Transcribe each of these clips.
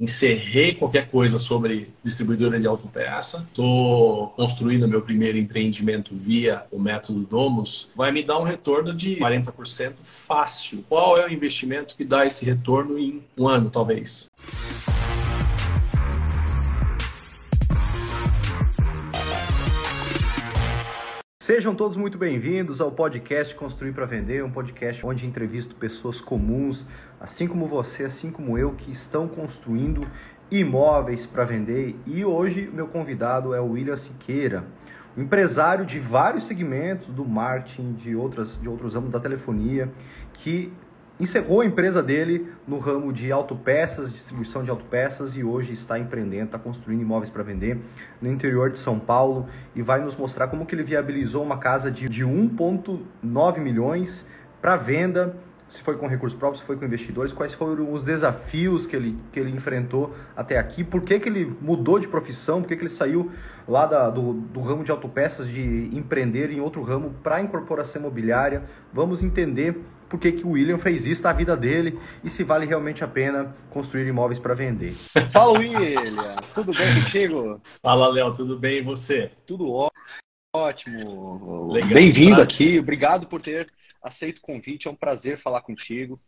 encerrei qualquer coisa sobre distribuidora de autopeça. Estou construindo meu primeiro empreendimento via o método Domus. Vai me dar um retorno de 40% fácil. Qual é o investimento que dá esse retorno em um ano, talvez? Sejam todos muito bem-vindos ao podcast Construir para Vender, um podcast onde entrevisto pessoas comuns assim como você, assim como eu, que estão construindo imóveis para vender. E hoje meu convidado é o William Siqueira, um empresário de vários segmentos do marketing, de, outras, de outros ramos da telefonia, que encerrou a empresa dele no ramo de autopeças, distribuição de autopeças e hoje está empreendendo, está construindo imóveis para vender no interior de São Paulo e vai nos mostrar como que ele viabilizou uma casa de, de 1,9 milhões para venda se foi com recursos próprios, se foi com investidores, quais foram os desafios que ele, que ele enfrentou até aqui, por que, que ele mudou de profissão, por que, que ele saiu lá da, do, do ramo de autopeças de empreender em outro ramo para a incorporação imobiliária. Vamos entender por que, que o William fez isso na vida dele e se vale realmente a pena construir imóveis para vender. Fala, William! Tudo bem contigo? Fala, Léo, tudo bem e você? Tudo ótimo. Bem-vindo aqui, obrigado por ter aceito o convite, é um prazer falar contigo.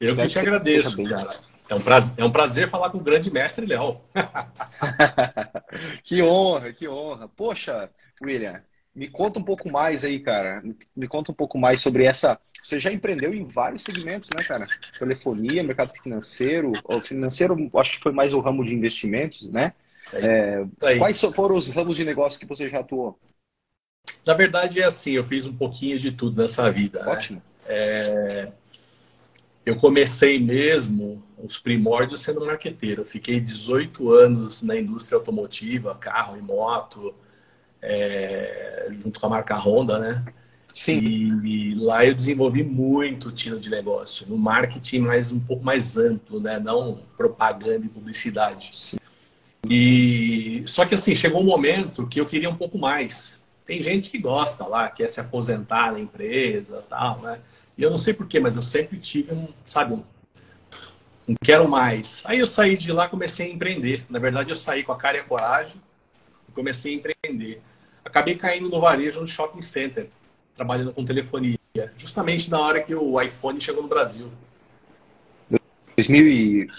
Eu que te agradeço, bem, cara. É um, prazer, é um prazer falar com o grande mestre Léo. que honra, que honra. Poxa, William, me conta um pouco mais aí, cara. Me conta um pouco mais sobre essa. Você já empreendeu em vários segmentos, né, cara? Telefonia, mercado financeiro. O financeiro, acho que foi mais o ramo de investimentos, né? É, quais foram os ramos de negócio que você já atuou? Na verdade é assim, eu fiz um pouquinho de tudo nessa vida. Né? Ótimo. Né? É... Eu comecei mesmo os primórdios sendo marqueteiro. Eu fiquei 18 anos na indústria automotiva, carro e moto, é... junto com a marca Honda, né? Sim. E, e, lá eu desenvolvi muito o tino de negócio, no marketing mais um pouco mais amplo, né? Não propaganda e publicidade. Sim. E só que assim chegou um momento que eu queria um pouco mais. Tem gente que gosta lá, quer se aposentar na empresa tal, né? E eu não sei porquê, mas eu sempre tive um, sabe, um, um quero mais. Aí eu saí de lá comecei a empreender. Na verdade, eu saí com a cara e a coragem e comecei a empreender. Acabei caindo no varejo no shopping center, trabalhando com telefonia, justamente na hora que o iPhone chegou no Brasil.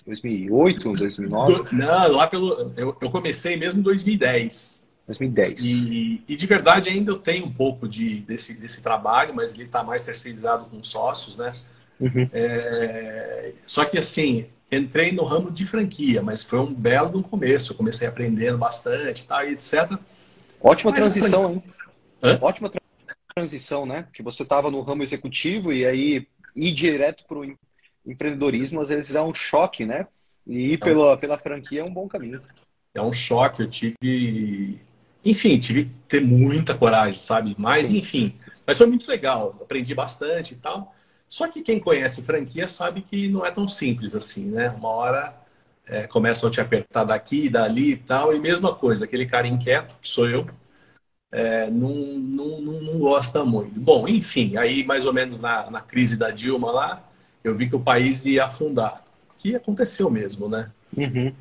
2008, 2009? Não, lá pelo. Eu, eu comecei mesmo em 2010. 2010. E, e, de verdade ainda eu tenho um pouco de, desse, desse trabalho, mas ele está mais terceirizado com sócios, né? Uhum. É, só que assim, entrei no ramo de franquia, mas foi um belo no começo. Eu comecei aprendendo bastante, tá, etc. Ótima mas transição, hein? Hã? Ótima transição, né? Que você estava no ramo executivo e aí ir direto para o empreendedorismo às vezes é um choque, né? E ir é pela, pela franquia é um bom caminho. É um choque. Eu tive enfim, tive que ter muita coragem, sabe? Mas, sim, enfim, mas foi muito legal, aprendi bastante e tal. Só que quem conhece franquia sabe que não é tão simples assim, né? Uma hora é, começam a te apertar daqui, dali e tal, e mesma coisa, aquele cara inquieto, que sou eu, é, não, não, não, não, gosta muito. Bom, enfim, aí mais ou menos na, na crise da Dilma lá, eu vi que o país ia afundar, que aconteceu mesmo, né? Uhum.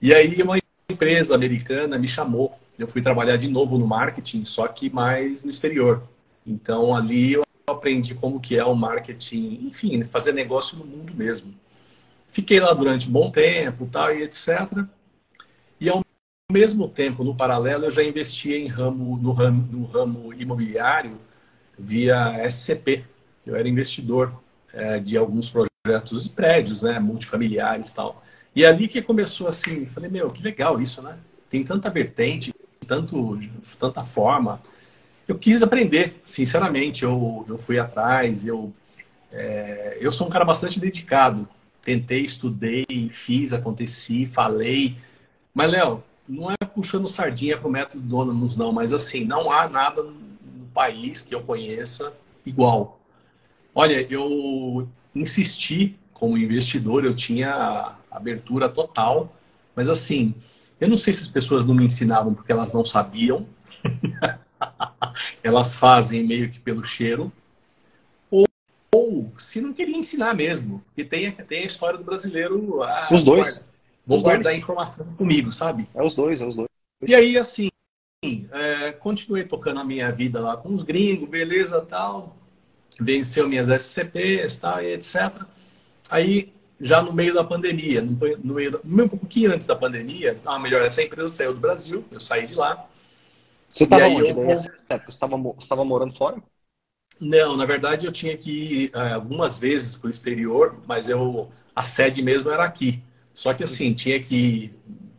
E aí uma empresa americana me chamou eu fui trabalhar de novo no marketing, só que mais no exterior. Então ali eu aprendi como que é o marketing, enfim, fazer negócio no mundo mesmo. Fiquei lá durante um bom tempo, tal e etc. E ao mesmo tempo, no paralelo, eu já investia em ramo no ramo, no ramo imobiliário via SCP. Eu era investidor é, de alguns projetos de prédios, né, multifamiliares, tal. E ali que começou assim, falei, meu, que legal isso, né? Tem tanta vertente, tanto, tanta forma. Eu quis aprender, sinceramente. Eu, eu fui atrás, eu, é, eu sou um cara bastante dedicado. Tentei, estudei, fiz, aconteci, falei. Mas, Léo, não é puxando sardinha para o método Donamus, não, mas assim, não há nada no país que eu conheça igual. Olha, eu insisti como investidor, eu tinha abertura total, mas assim, eu não sei se as pessoas não me ensinavam porque elas não sabiam. elas fazem meio que pelo cheiro. Ou, ou, se não queria ensinar mesmo. Porque tem, tem a história do brasileiro. Ah, Os dois. vou Os guardar dois. a informação comigo, sabe? É os dois, é os dois. E aí, assim, é, continuei tocando a minha vida lá com os gringos, beleza, tal. Venceu minhas SCPs, tal, e etc. Aí, já no meio da pandemia, no, no meio, da, um pouquinho antes da pandemia, ah, melhor, essa empresa saiu do Brasil, eu saí de lá. Você estava aí onde eu nessa época? Você estava morando fora? Não, na verdade eu tinha que ir é, algumas vezes para o exterior, mas eu a sede mesmo era aqui. Só que assim, tinha que ir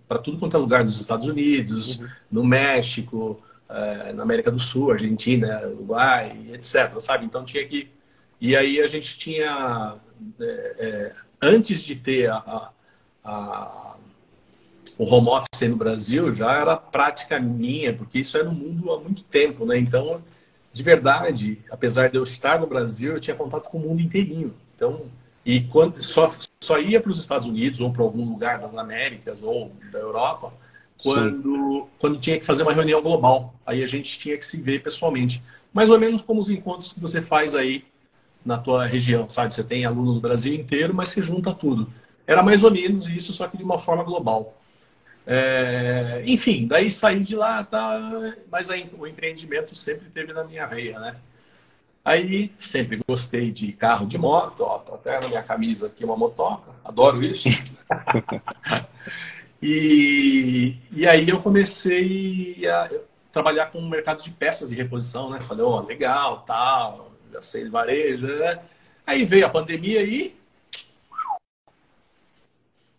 para tudo quanto é lugar dos Estados Unidos, Uhum. no México, é, na América do Sul, Argentina, Uruguai, etc. Sabe? Então tinha que. E aí a gente tinha. É, é, antes de ter a, a- a- o home office no Brasil, já era prática minha, porque isso é no mundo há muito tempo, né? Então, de verdade, apesar de eu estar no Brasil, eu tinha contato com o mundo inteirinho. Então, e quando só, só ia para os Estados Unidos ou para algum lugar das Américas ou da Europa quando, quando tinha que fazer uma reunião global. Aí a gente tinha que se ver pessoalmente. Mais ou menos como os encontros que você faz aí na tua região, sabe? Você tem aluno do Brasil inteiro, mas você junta tudo. Era mais ou menos isso, só que de uma forma global. É, enfim, daí saí de lá, tá, mas aí, o empreendimento sempre teve na minha veia, né? Aí sempre gostei de carro, de moto, ó, tô até na minha camisa aqui uma motoca, adoro isso. e, e aí eu comecei a trabalhar com o mercado de peças de reposição, né? Falei, ó, legal, tal, já sei de varejo, né? Aí veio a pandemia e.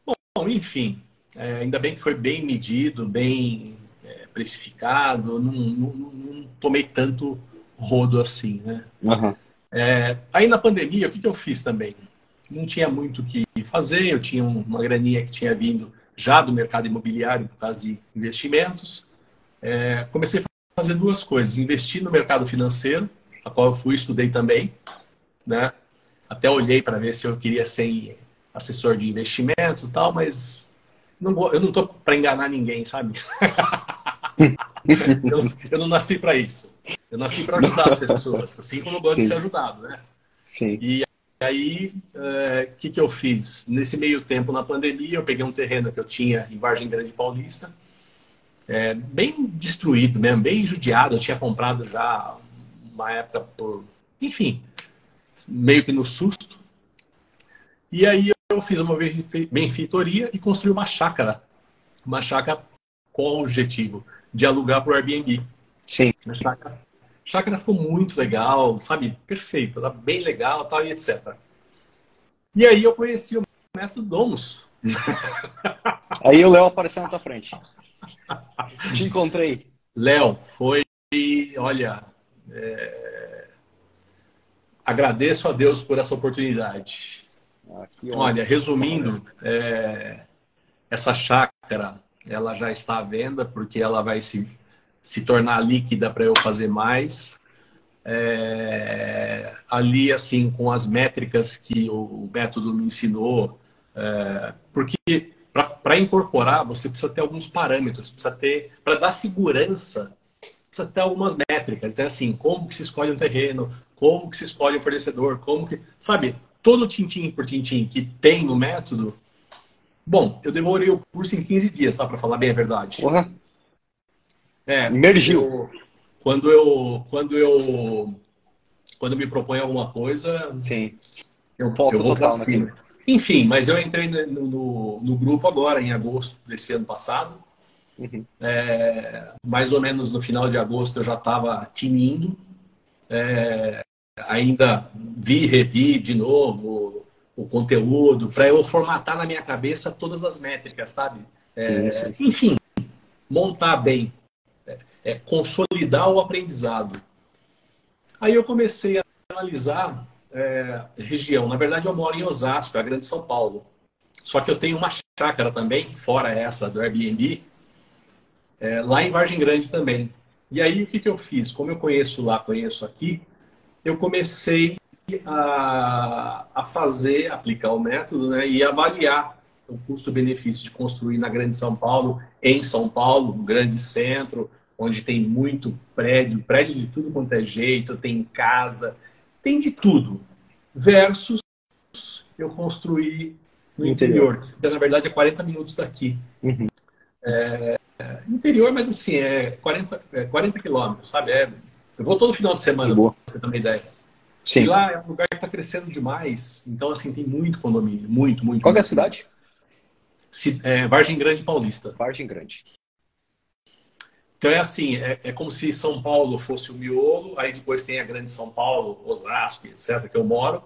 Bom, enfim, é, ainda bem que foi bem medido, bem é, precificado, não, não, não tomei tanto rodo assim, né? Uhum. É, aí na pandemia, o que, que eu fiz também? Não tinha muito o que fazer, eu tinha uma graninha que tinha vindo já do mercado imobiliário por causa de investimentos. É, comecei a fazer duas coisas: investir no mercado financeiro, a qual eu fui estudei também, né? Até olhei para ver se eu queria ser assessor de investimento e tal, mas não vou, eu não estou para enganar ninguém, sabe? eu, eu não nasci para isso. Eu nasci para ajudar as pessoas, assim como eu gosto Sim. de ser ajudado, né? Sim. E aí, o que, que eu fiz? Nesse meio tempo, na pandemia, eu peguei um terreno que eu tinha em Vargem Grande Paulista, é, bem destruído mesmo, bem judiado. Eu tinha comprado já uma época por. Enfim, meio que no susto. E aí eu fiz uma benfe- benfeitoria e construí uma chácara. Uma chácara com o objetivo de alugar para o Airbnb. Sim. A chácara, chácara ficou muito legal, sabe? Perfeito, tá bem legal tal, e etc. E aí eu conheci o método Domus. Aí o Léo apareceu na tua frente. Te encontrei. Léo, foi, olha, é, agradeço a Deus por essa oportunidade. Ah. Olha, resumindo, é, essa chácara, ela já está à venda porque ela vai se, se tornar líquida para eu fazer mais. É, ali, assim, com as métricas que o método me ensinou, é, porque para incorporar você precisa ter alguns parâmetros, precisa ter, para dar segurança, precisa ter algumas métricas, né? Assim, como que se escolhe um terreno, como que se escolhe um fornecedor, como que, sabe, todo tintim por tintim que tem no método. Bom, eu demorei o curso em 15 dias, tá? Para falar bem a verdade. Porra, É, emergiu. eu- quando eu quando eu quando eu me proponho alguma coisa, Sim. eu, Foco eu vou total pra naquilo. cima. Enfim, mas eu entrei no, no, no grupo agora, em agosto desse ano passado. Uhum. É, mais ou menos no final de agosto eu já estava tinindo. É, ainda vi, revi de novo o conteúdo para eu formatar na minha cabeça todas as métricas, sabe? Sim, sim, sim. Enfim, montar bem, é, é, consolidar o aprendizado. Aí eu comecei a analisar é, região. Na verdade, eu moro em Osasco, é a Grande São Paulo. Só que eu tenho uma chácara também, fora essa do Airbnb, é, lá em Vargem Grande também. E aí o que, que eu fiz? Como eu conheço lá, conheço aqui, eu comecei a, a fazer, aplicar o método né, e avaliar o custo-benefício de construir na Grande São Paulo, em São Paulo, no grande centro, onde tem muito prédio, prédio de tudo quanto é jeito, tem casa, tem de tudo. Versus eu construir no interior, interior, que na verdade é 40 minutos daqui. Uhum. É, interior, mas assim, é 40, é 40 quilômetros, sabe? É, eu vou todo final de semana, pra você ter uma ideia. Sim. E lá é um lugar que está crescendo demais, então assim, tem muito condomínio, muito, muito. Qual muito. é a cidade? É, Vargem Grande Paulista. Vargem Grande. Então é assim, é, é, como se São Paulo fosse o miolo, aí depois tem a Grande São Paulo, Osasco, etc., que eu moro,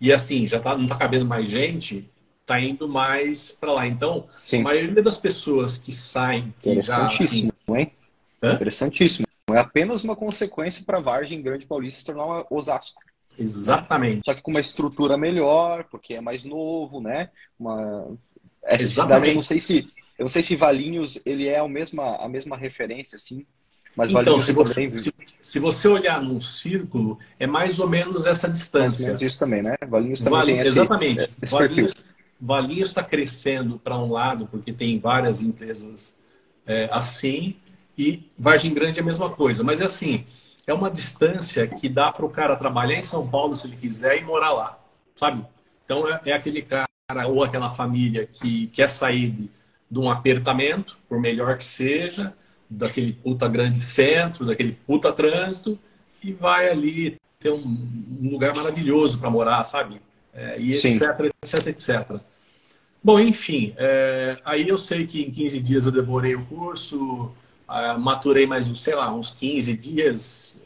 e assim, já tá, não está cabendo mais gente, está indo mais para lá. Então, Sim. a maioria das pessoas que saem... Que Interessantíssimo, já, assim... hein? Hã? Interessantíssimo. É apenas uma consequência para Vargem Grande Paulista se tornar uma Osasco. Exatamente. Só que com uma estrutura melhor, porque é mais novo, né? Uma... Essa Exatamente. cidade, eu não sei se eu não sei se Valinhos ele é a mesma, a mesma referência, assim. Mas então, Valinhos se você, também... se, se, você olhar num círculo, é mais ou menos essa distância. Mais isso também, né? Valinhos também Valinhos, tem esse, Exatamente. Esse Valinhos, Valinhos está crescendo para um lado, porque tem várias empresas é, assim, e Vargem Grande é a mesma coisa. Mas é assim, é uma distância que dá para o cara trabalhar em São Paulo se ele quiser e morar lá, sabe? Então é, é aquele cara ou aquela família que quer sair de um apertamento, por melhor que seja, daquele puta grande centro, daquele puta trânsito, e vai ali ter um, um lugar maravilhoso para morar, sabe? É, e Sim. etc, etc, etc. Bom, enfim, é, aí eu sei que em 15 dias eu devorei o curso, uh, maturei mais, sei lá, uns 15 dias,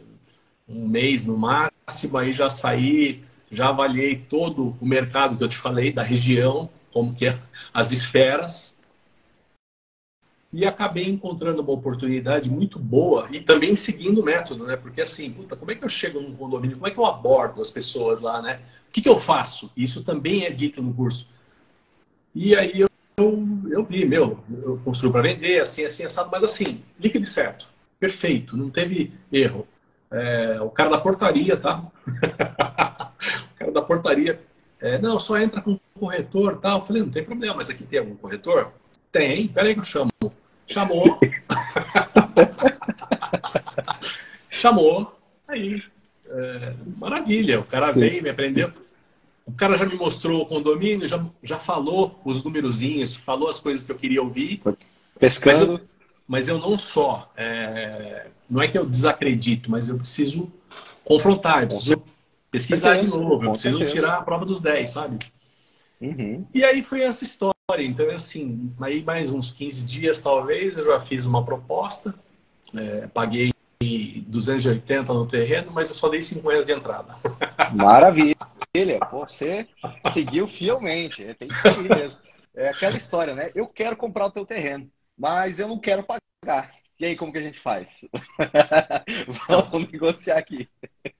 um mês no máximo, aí já saí, já avaliei todo o mercado que eu te falei, da região, como que é as esferas, e acabei encontrando uma oportunidade muito boa e também seguindo o método, né? Porque assim, puta, como é que eu chego num condomínio? Como é que eu abordo as pessoas lá, né? O que, que eu faço? Isso também é dito no curso. E aí eu, eu, eu vi, meu, eu construo para vender, assim, assim, assado, mas assim, líquido certo, perfeito, não teve erro. É, o cara da portaria, tá? o cara da portaria, é, não, só entra com corretor tal. Eu falei, não tem problema, mas aqui tem algum corretor? Tem, peraí que eu chamo. Chamou. Chamou. Aí. É, maravilha. O cara Sim. veio, me aprendeu. O cara já me mostrou o condomínio, já, já falou os numerozinhos, falou as coisas que eu queria ouvir. Pescando. Mas eu, mas eu não só. É, não é que eu desacredito, mas eu preciso confrontar, eu preciso pesquisar de novo, eu preciso tirar a prova dos 10, sabe? Uhum. E aí foi essa história. Então, assim, aí mais uns 15 dias, talvez, eu já fiz uma proposta, é, paguei 280 no terreno, mas eu só dei 50 de entrada. Maravilha! Você seguiu fielmente, é, tem que seguir mesmo. É aquela história, né? Eu quero comprar o teu terreno, mas eu não quero pagar. E aí, como que a gente faz? Vamos negociar aqui.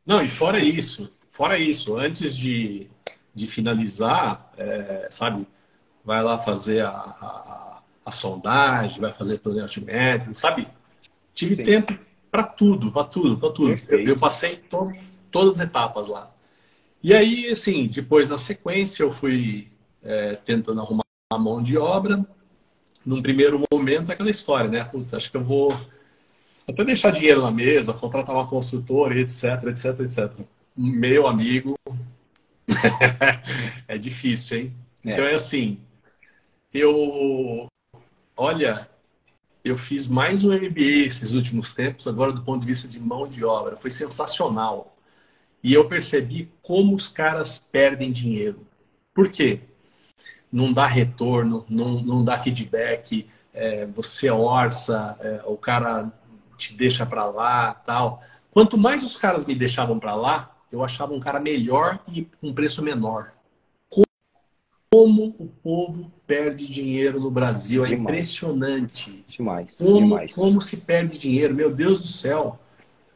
Não, e fora isso, fora isso, antes de, de finalizar, é, sabe, vai lá fazer a, a, a sondagem, vai fazer plano altimétrico, sabe? Tive Sim. tempo para tudo, para tudo, para tudo. Eu, eu, passei todas, todas as etapas lá. E aí, assim, depois na sequência eu fui é, tentando arrumar a mão de obra. Num primeiro momento, aquela história, né? Puta, acho que eu vou até deixar dinheiro na mesa, contratar uma construtora, etc, etc, etc. Meu amigo, é difícil, hein? É. Então é assim, eu, olha, eu fiz mais um MBA esses últimos tempos, agora do ponto de vista de mão de obra. Foi sensacional. E eu percebi como os caras perdem dinheiro. Por quê? Não dá retorno, não, não dá feedback, é, você orça, é, o cara te deixa para lá tal. Quanto mais os caras me deixavam para lá, eu achava um cara melhor e com um preço menor como o povo perde dinheiro no Brasil. É impressionante. Demais. Como, Demais. como se perde dinheiro, meu Deus do céu.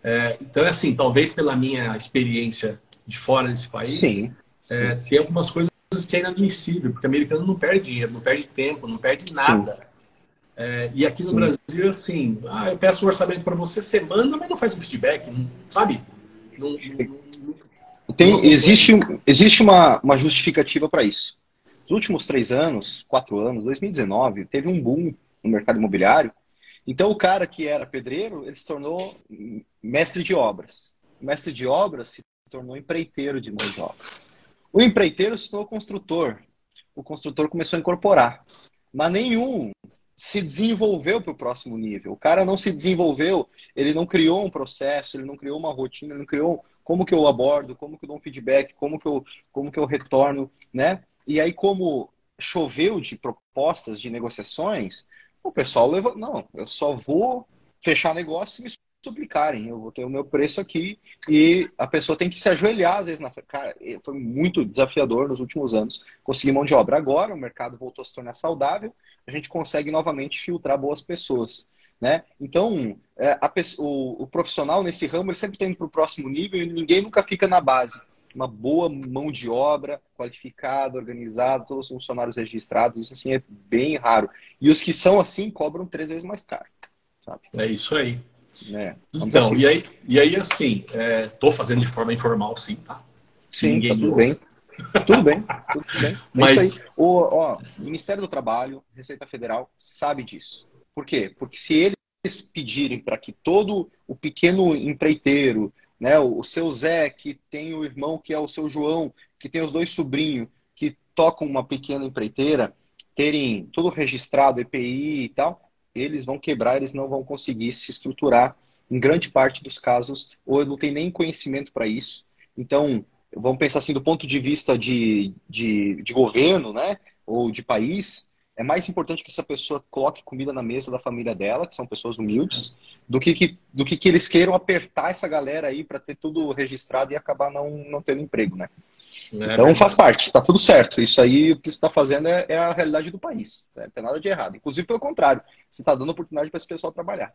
É, então, é assim, talvez pela minha experiência de fora desse país, Sim. É, tem algumas coisas que é inadmissível, porque o americano não perde dinheiro, não perde tempo, não perde nada. É, e aqui no Sim. Brasil, assim, ah, eu peço um orçamento para você, você manda, mas não faz um feedback, não, sabe? Não, não, tem, existe existe uma, uma justificativa para isso. Nos últimos três anos, quatro anos, 2019, teve um boom no mercado imobiliário. Então, o cara que era pedreiro, ele se tornou mestre de obras. O mestre de obras se tornou empreiteiro de mão de obra. O empreiteiro se tornou construtor. o construtor começou a incorporar. Mas nenhum se desenvolveu para o próximo nível. O cara não se desenvolveu, ele não criou um processo, ele não criou uma rotina, ele não criou como que eu abordo, como que eu dou um feedback, como que eu, como que eu retorno, né? E aí, como choveu de propostas, de negociações, o pessoal levou, não, eu só vou fechar negócio se me suplicarem, eu vou ter o meu preço aqui e a pessoa tem que se ajoelhar às vezes na cara, foi muito desafiador nos últimos anos conseguir mão de obra. Agora o mercado voltou a se tornar saudável, a gente consegue novamente filtrar boas pessoas, né? Então, é, o, o, profissional nesse ramo ele sempre tem para o próximo nível e ninguém nunca fica na base. Uma boa mão de obra, qualificada, organizada, todos os funcionários registrados, isso assim é bem raro. E os que são assim cobram três vezes mais caro. Sabe? É isso aí. É, então, e aí, e aí assim, estou é, fazendo de forma informal, sim, tá? Sim, Ninguém tá tudo bem. Tudo bem, tudo bem. É Mas... O ó, Ministério do Trabalho, Receita Federal, sabe disso. Por quê? Porque se eles pedirem para que todo o pequeno empreiteiro, né, o seu Zé, que tem o irmão que é o seu João, que tem os dois sobrinhos, que tocam uma pequena empreiteira, terem tudo registrado, EPI e tal, eles vão quebrar, eles não vão conseguir se estruturar em grande parte dos casos, ou não tem nem conhecimento para isso. Então, vamos pensar assim, do ponto de vista de, de, de, governo, né, ou de país, é mais importante que essa pessoa coloque comida na mesa da família dela, que são pessoas humildes, do que, que do que, que eles queiram apertar essa galera aí para ter tudo registrado e acabar não, não tendo emprego, né? É então faz parte, tá tudo certo. Isso aí o que você está fazendo é, é, a realidade do país. Né? Não tem nada de errado. Inclusive, pelo contrário, você está dando oportunidade para esse pessoal trabalhar.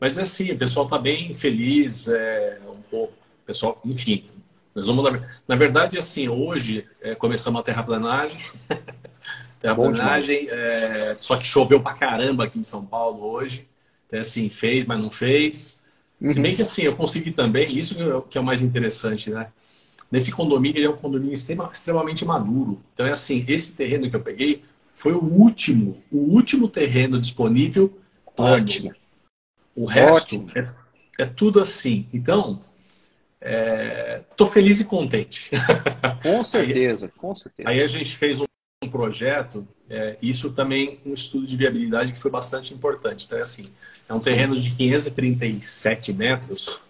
Mas é assim, o pessoal está bem feliz, é, um pouco, pessoal, enfim. Nós vamos, na, na verdade, assim, hoje é, começamos a terraplanagem. terraplanagem, é, só que choveu pra caramba aqui em São Paulo hoje. Então, assim, fez, mas não fez. Uhum. Se bem que assim, eu consegui também, isso que é o mais interessante, né? Nesse condomínio, ele é um condomínio extrema, extremamente maduro. Então, é assim, esse terreno que eu peguei foi o último, o último terreno disponível. Ótimo. O resto é, é, tudo assim. Então, estou é, feliz e contente. Com certeza, aí, com certeza. Aí a gente fez um, um projeto, é, isso também um estudo de viabilidade que foi bastante importante. Então, é assim, é um terreno de 537 metros,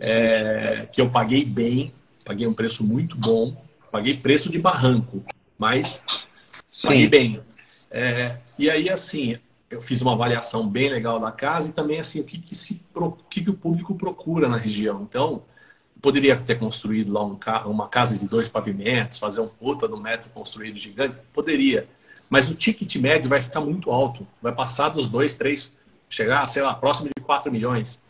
é, que eu paguei bem, paguei um preço muito bom, paguei preço de barranco, mas Sim. paguei bem. É, e aí, assim, eu fiz uma avaliação bem legal da casa e também, assim, o que, que, se, o que, que o público procura na região. Então, poderia ter construído lá um, uma casa de dois pavimentos, fazer um puta no metro construído gigante? Poderia. Mas o ticket médio vai ficar muito alto. Vai passar dos dois, três, chegar, sei lá, próximo de 4 milhões.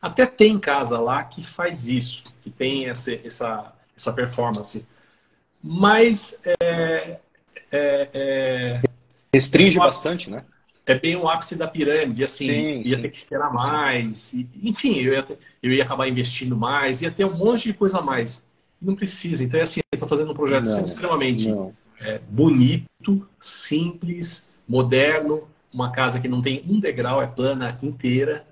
Até tem casa lá que faz isso, que tem essa, essa, essa performance. Mas é, é, é restringe bastante, né? É bem o ápice da pirâmide, assim, sim, ia sim. ter que esperar mais. E, enfim, eu ia, ter, eu ia acabar investindo mais, ia ter um monte de coisa a mais. Não precisa. Então, é assim, eu estou fazendo um projeto não, extremamente é, bonito, simples, moderno, uma casa que não tem um degrau, é plana inteira.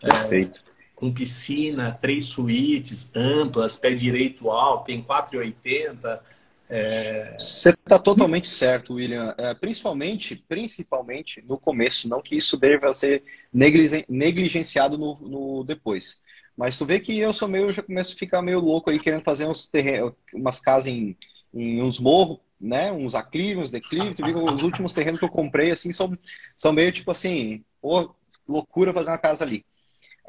Perfeito. É, com piscina, três suítes amplas, pé direito alto, tem 4,80. É... Você está totalmente certo, William. É, principalmente, principalmente no começo, não que isso deva ser negligenciado no, no, depois. Mas tu vê que eu sou meio, já começo a ficar meio louco aí querendo fazer uns terrenos, umas casas em, em uns morros, né? Uns aclives, uns declives. Tu vê que os últimos terrenos que eu comprei assim são, são meio tipo assim, oh, loucura fazer uma casa ali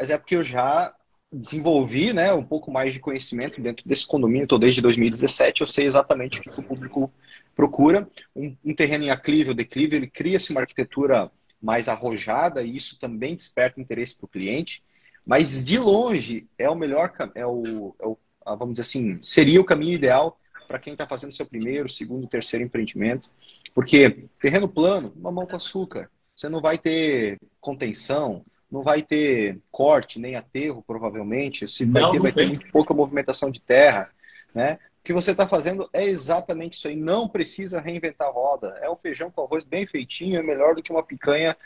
mas é porque eu já desenvolvi né, um pouco mais de conhecimento dentro desse condomínio. Estou desde 2017, eu sei exatamente o que o público procura. Um, um terreno em aclive ou declive, ele cria-se uma arquitetura mais arrojada e isso também desperta interesse para o cliente. Mas de longe é o melhor, é o, é o ah, vamos dizer assim, seria o caminho ideal para quem está fazendo seu primeiro, segundo, terceiro empreendimento. Porque terreno plano, mamão com açúcar. Você não vai ter contenção, não vai ter corte nem aterro, provavelmente. Se vai ter, vai ter muito pouca movimentação de terra, né? O que você está fazendo é exatamente isso aí. Não precisa reinventar a roda. É um feijão com arroz bem feitinho, é melhor do que uma picanha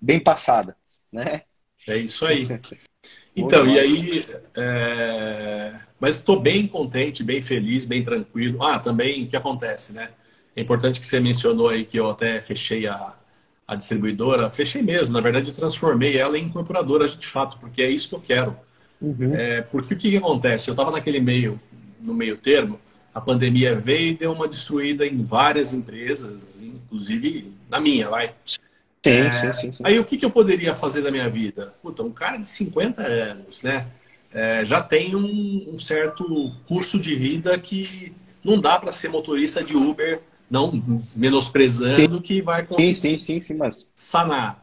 bem passada, né? É isso aí. Então, e aí, é... mas estou bem contente, bem feliz, bem tranquilo. Ah, também o que acontece, né? É importante que você mencionou aí que eu até fechei a, a distribuidora. Fechei mesmo, na verdade eu transformei ela em incorporadora de fato, porque é isso que eu quero. Uhum. É, porque o que, que acontece? Eu estava naquele meio, no meio termo, a pandemia veio e deu uma destruída em várias empresas, inclusive na minha, vai. Sim, é, sim, sim, sim, Aí o que, que eu poderia fazer da minha vida? Puta, um cara de 50 anos, né? É, já tem um, um, certo curso de vida que não dá para ser motorista de Uber, não menosprezando sim. que vai conseguir sim, sim, sim, mas... sanar.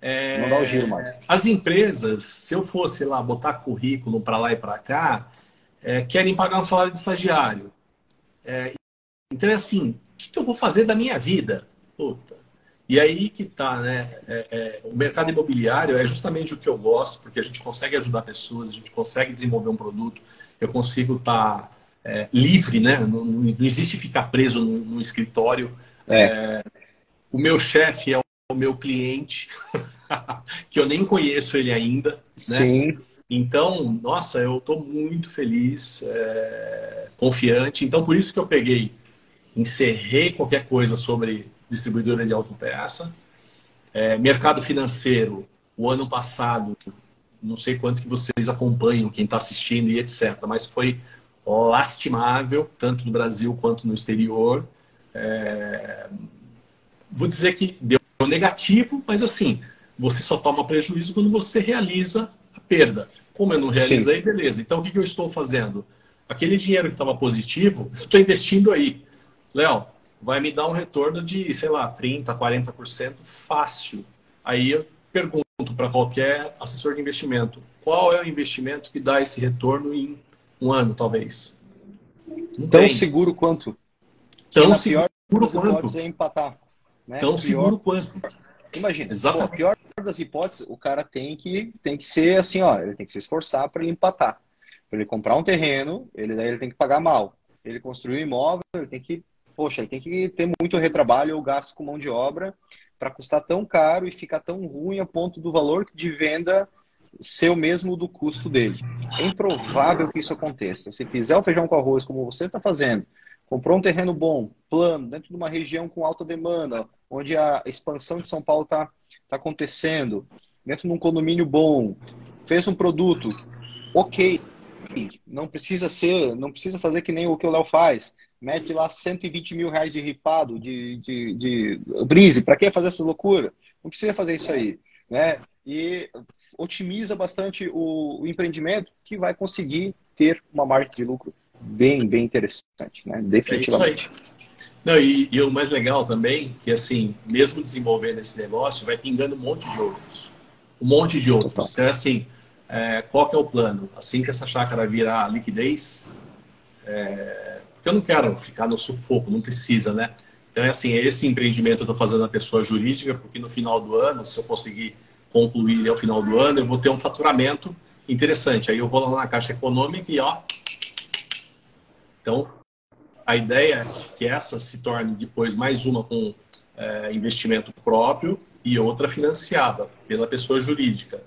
É, não dá o giro mais. As empresas, se eu fosse lá botar currículo para lá e para cá, é, querem pagar um salário de estagiário. É, então é assim, o que, que, eu vou fazer da minha vida? Puta. E aí que tá, né? É, é, o mercado imobiliário é justamente o que eu gosto, porque a gente consegue ajudar pessoas, a gente consegue desenvolver um produto, eu consigo estar tá, é, livre, né? Não, não, existe ficar preso no, no escritório. É. o meu chefe é o meu cliente, que eu nem conheço ele ainda. Né? Sim. Então, nossa, eu estou muito feliz, é, confiante. Então, por isso que eu peguei, encerrei qualquer coisa sobre distribuidora de autopeça. É, mercado financeiro, o ano passado, não sei quanto que vocês acompanham, quem está assistindo e etc. Mas foi lastimável, tanto no Brasil quanto no exterior. É, vou dizer que deu negativo, mas assim, você só toma prejuízo quando você realiza a perda. Como eu não realizei, Sim. beleza. Então, o que, eu estou fazendo? Aquele dinheiro que estava positivo, eu estou investindo aí. Léo, vai me dar um retorno de, sei lá, 30%, 40% fácil. Aí eu pergunto para qualquer assessor de investimento, qual é o investimento que dá esse retorno em um ano, talvez? Não Tão tem. seguro quanto? Tão seguro quanto? É empatar. Né? Tão pior... seguro quanto? Imagina, pô, a pior das hipóteses, o cara tem que, tem que ser assim, ó, ele tem que se esforçar para ele empatar. Para ele comprar um terreno, ele daí ele tem que pagar mal. Ele construir um imóvel, ele tem que, poxa, ele tem que ter muito retrabalho ou gasto com mão de obra para custar tão caro e ficar tão ruim a ponto do valor de venda ser o mesmo do custo dele. É improvável que isso aconteça. Se fizer o feijão com arroz como você está fazendo, comprou um terreno bom, plano, dentro de uma região com alta demanda, onde a expansão de São Paulo está tá acontecendo, dentro de um condomínio bom, fez um produto, ok, não precisa ser, não precisa fazer que nem o que o Léo faz, mete lá 120 mil reais de ripado, de, de, de brise, para que fazer essa loucura? Não precisa fazer isso aí, né? E otimiza bastante o, o empreendimento que vai conseguir ter uma margem de lucro bem, bem interessante, né? Definitivamente. É não, e, e, o mais legal também, que assim, mesmo desenvolvendo esse negócio, vai pingando um monte de outros. Um monte de outros. Então, assim, é, qual que é o plano? Assim que essa chácara virar liquidez, é, porque eu não quero ficar no sufoco, não precisa, né? Então, é assim, esse empreendimento eu estou fazendo na pessoa jurídica, porque no final do ano, se eu conseguir concluir ele ao final do ano, eu vou ter um faturamento interessante. Aí eu vou lá na Caixa Econômica e, ó... Então, a ideia é que essa se torne depois mais uma com é, investimento próprio e outra financiada pela pessoa jurídica.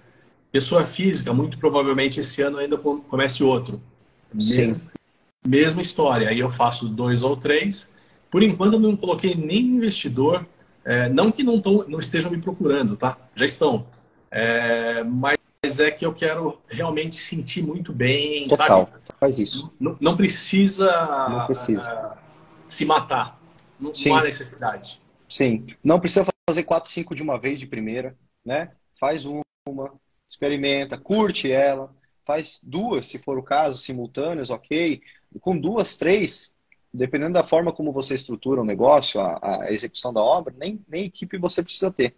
Pessoa física, muito provavelmente esse ano ainda comece outro. Mesma, mesma história. Aí eu faço dois ou três. Por enquanto eu não coloquei nem investidor. É, não que não, tão, não estejam me procurando, tá? Já estão. É, mas é que eu quero realmente sentir muito bem, Total. sabe? Faz isso. Não, não precisa, não precisa. Uh, se matar. Não, não, há necessidade. Sim. Não precisa fazer quatro, cinco de uma vez de primeira, né? Faz uma, experimenta, curte ela, faz duas, se for o caso, simultâneas, ok. Com duas, três, dependendo da forma como você estrutura o negócio, a, a execução da obra, nem, nem equipe você precisa ter.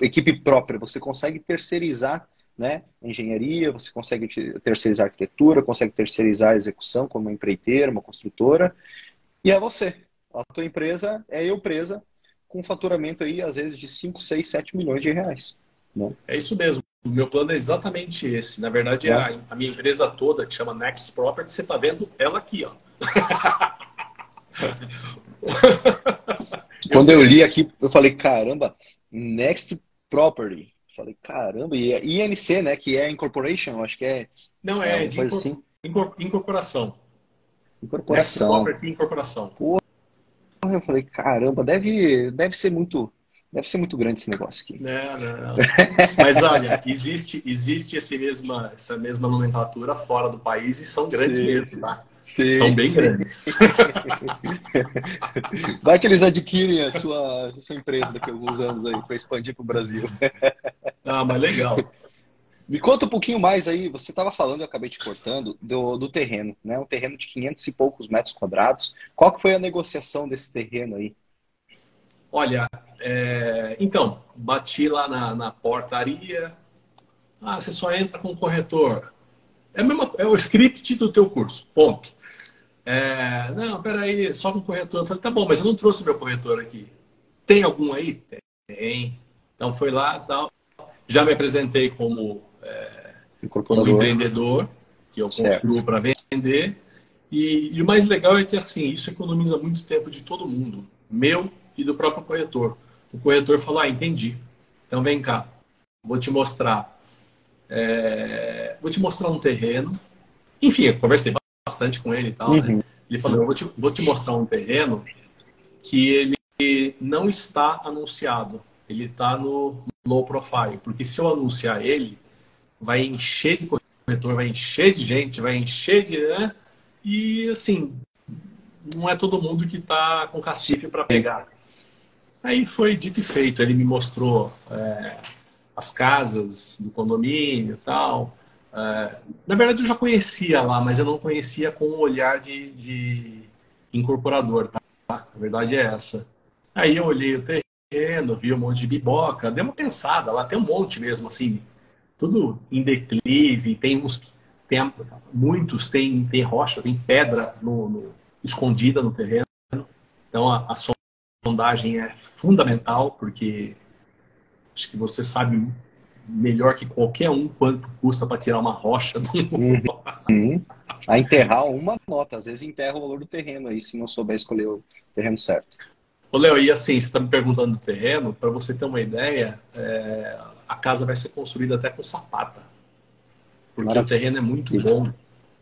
Equipe própria, você consegue terceirizar né? Engenharia, você consegue terceirizar arquitetura, consegue terceirizar a execução como uma empreiteira, uma construtora, e é você. A tua empresa é eu presa com faturamento aí, às vezes, de 5, 6, 7 milhões de reais. Né? É isso mesmo. O meu plano é exatamente esse. Na verdade, é. a, a, minha empresa toda, que chama Next Property, você está vendo ela aqui, ó. Quando eu li aqui, eu falei, caramba, Next Property. Falei, caramba, e é INC, né? Que é Incorporation, acho que é. Não, é, é de incor assim. incorporação. Incorporação. incorporação. Porra, Eu falei, caramba, deve, deve ser muito. Deve ser muito grande esse negócio aqui. Não, não, não. Mas olha, existe, existe esse mesma, essa mesma nomenclatura fora do país e são grandes sim, mesmo, tá? Sim, são bem sim. grandes. Vai que eles adquirem a sua, a sua empresa daqui a alguns anos aí para expandir para o Brasil. Ah, mas legal. Me conta um pouquinho mais aí, você estava falando, eu acabei te cortando, do, do terreno, né? Um terreno de 500 e poucos metros quadrados. Qual que foi a negociação desse terreno aí? Olha, é... então, bati lá na, na, portaria. Ah, você só entra com o corretor. É, mesma, é o script do teu curso, ponto. É... Não, peraí, só com o corretor. Eu falei, tá bom, mas eu não trouxe meu corretor aqui. Tem algum aí? Tem. Então foi lá tal. Já me apresentei como é, como empreendedor, que eu construo para vender. E, e, o mais legal é que assim, isso economiza muito tempo de todo mundo, meu e do próprio corretor. O corretor falou: Ah, entendi. Então vem cá, vou te mostrar. É, vou te mostrar um terreno. Enfim, eu conversei bastante com ele e tal. Né? Uhum. Né? Ele falou: eu vou te, vou te mostrar um terreno que ele não está anunciado. Ele está no low profile. Porque se eu anunciar ele, vai encher de corretor, vai encher de gente, vai encher de. Né? E assim, não é todo mundo que está com cacife para pegar. Aí foi dito e feito. Ele me mostrou é, as casas do condomínio e tal. É, na verdade, eu já conhecia lá, mas eu não conhecia com o olhar de, de incorporador. Tá? A verdade é essa. Aí eu olhei o terreno, vi um monte de biboca, dei uma pensada lá, tem um monte mesmo, assim, tudo em declive, tem uns, tem muitos tem, tem rocha, tem pedra no, no escondida no terreno. Então a, a, sondagem é fundamental porque acho que você sabe melhor que qualquer um quanto custa para tirar uma rocha do uhum. A enterrar uma nota, às vezes enterra o valor do terreno aí se não souber escolher o terreno certo. Ô, Léo, e assim, você está me perguntando do terreno, para você ter uma ideia, é, a casa vai ser construída até com sapata. Porque Maravilha. o terreno é muito bom. O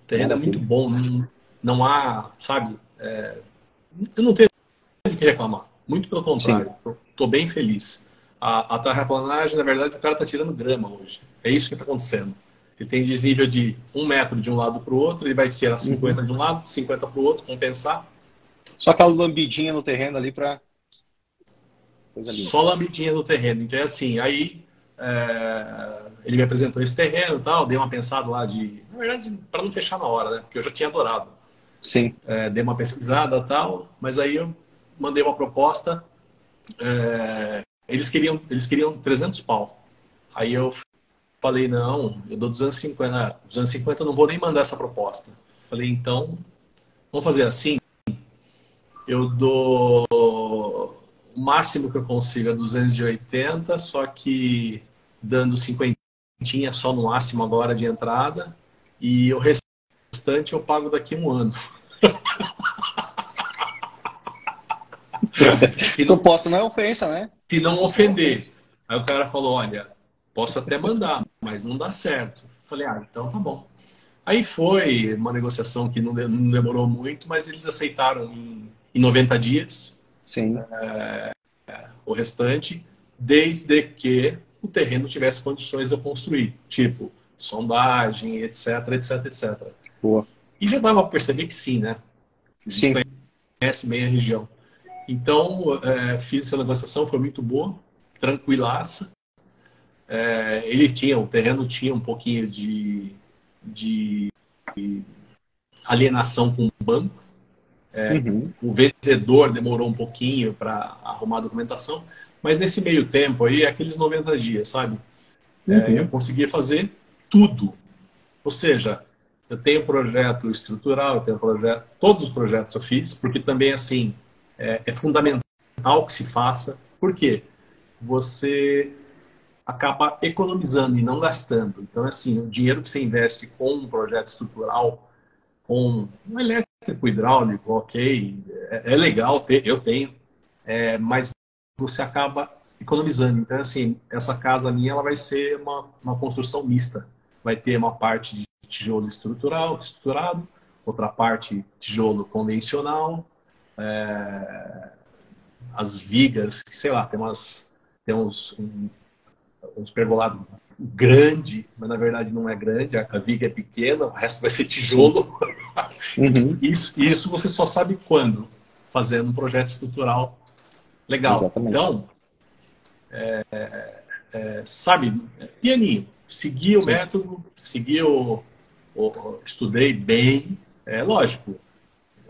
terreno Maravilha. é muito bom. Não, não há, sabe? É, eu não tenho o que reclamar. Muito pelo contrário. Estou bem feliz. A, a terraplanagem, na verdade, o cara está tirando grama hoje. É isso que está acontecendo. Ele tem desnível de um metro de um lado para o outro, ele vai tirar 50 uhum. de um lado, 50 para o outro, compensar. Só aquela lambidinha no terreno ali para. Só lambidinha no terreno. Então é assim, aí é, ele me apresentou esse terreno e tal, dei uma pensada lá de. Na verdade, para não fechar na hora, né? Porque eu já tinha adorado. Sim. É, dei uma pesquisada e tal, mas aí eu mandei uma proposta. É, eles, queriam, eles queriam 300 pau. Aí eu falei, não, eu dou 250. 250 eu não vou nem mandar essa proposta. Falei, então, vamos fazer assim. Eu dou o máximo que eu consigo é 280, só que dando cinquentinha só no máximo agora de entrada e o restante eu pago daqui a um ano. Se não posso, não é ofensa, né? Se não ofender. Aí o cara falou, olha, posso até mandar, mas não dá certo. Falei, ah, então tá bom. Aí foi uma negociação que não demorou muito, mas eles aceitaram em, em 90 dias. Sim. É, o restante, desde que o terreno tivesse condições de eu construir, tipo sondagem, etc, etc, etc. Boa. E já dava para perceber que sim, né? Sim. Conhece bem a região. Então, é, fiz essa negociação, foi muito boa, tranquilaça. É, ele tinha, o terreno tinha um pouquinho de, de alienação com o banco. É, uhum. O vendedor demorou um pouquinho para arrumar a documentação, mas nesse meio tempo aí, aqueles 90 dias, sabe? É, uhum. eu conseguia fazer tudo. Ou seja, eu tenho projeto estrutural, eu tenho projeto, todos os projetos eu fiz, porque também assim é, é fundamental que se faça. Por quê? Você acaba economizando e não gastando. Então, assim, o dinheiro que você investe com um projeto estrutural, com um elétrico hidráulico, ok, é, é legal ter, eu tenho, é, mas você acaba economizando. Então, assim, essa casa minha ela vai ser uma, uma construção mista. Vai ter uma parte de tijolo estrutural, estruturado, outra parte tijolo convencional, é, as vigas, sei lá, tem umas tem uns, um, uns pergolados grande, mas na verdade não é grande, a viga é pequena, o resto vai ser tijolo. Uhum. Isso, isso você só sabe quando, fazendo um projeto estrutural legal. Exatamente. Então, é, é, sabe, pianinho, segui o método, segui o, o, estudei bem, é lógico.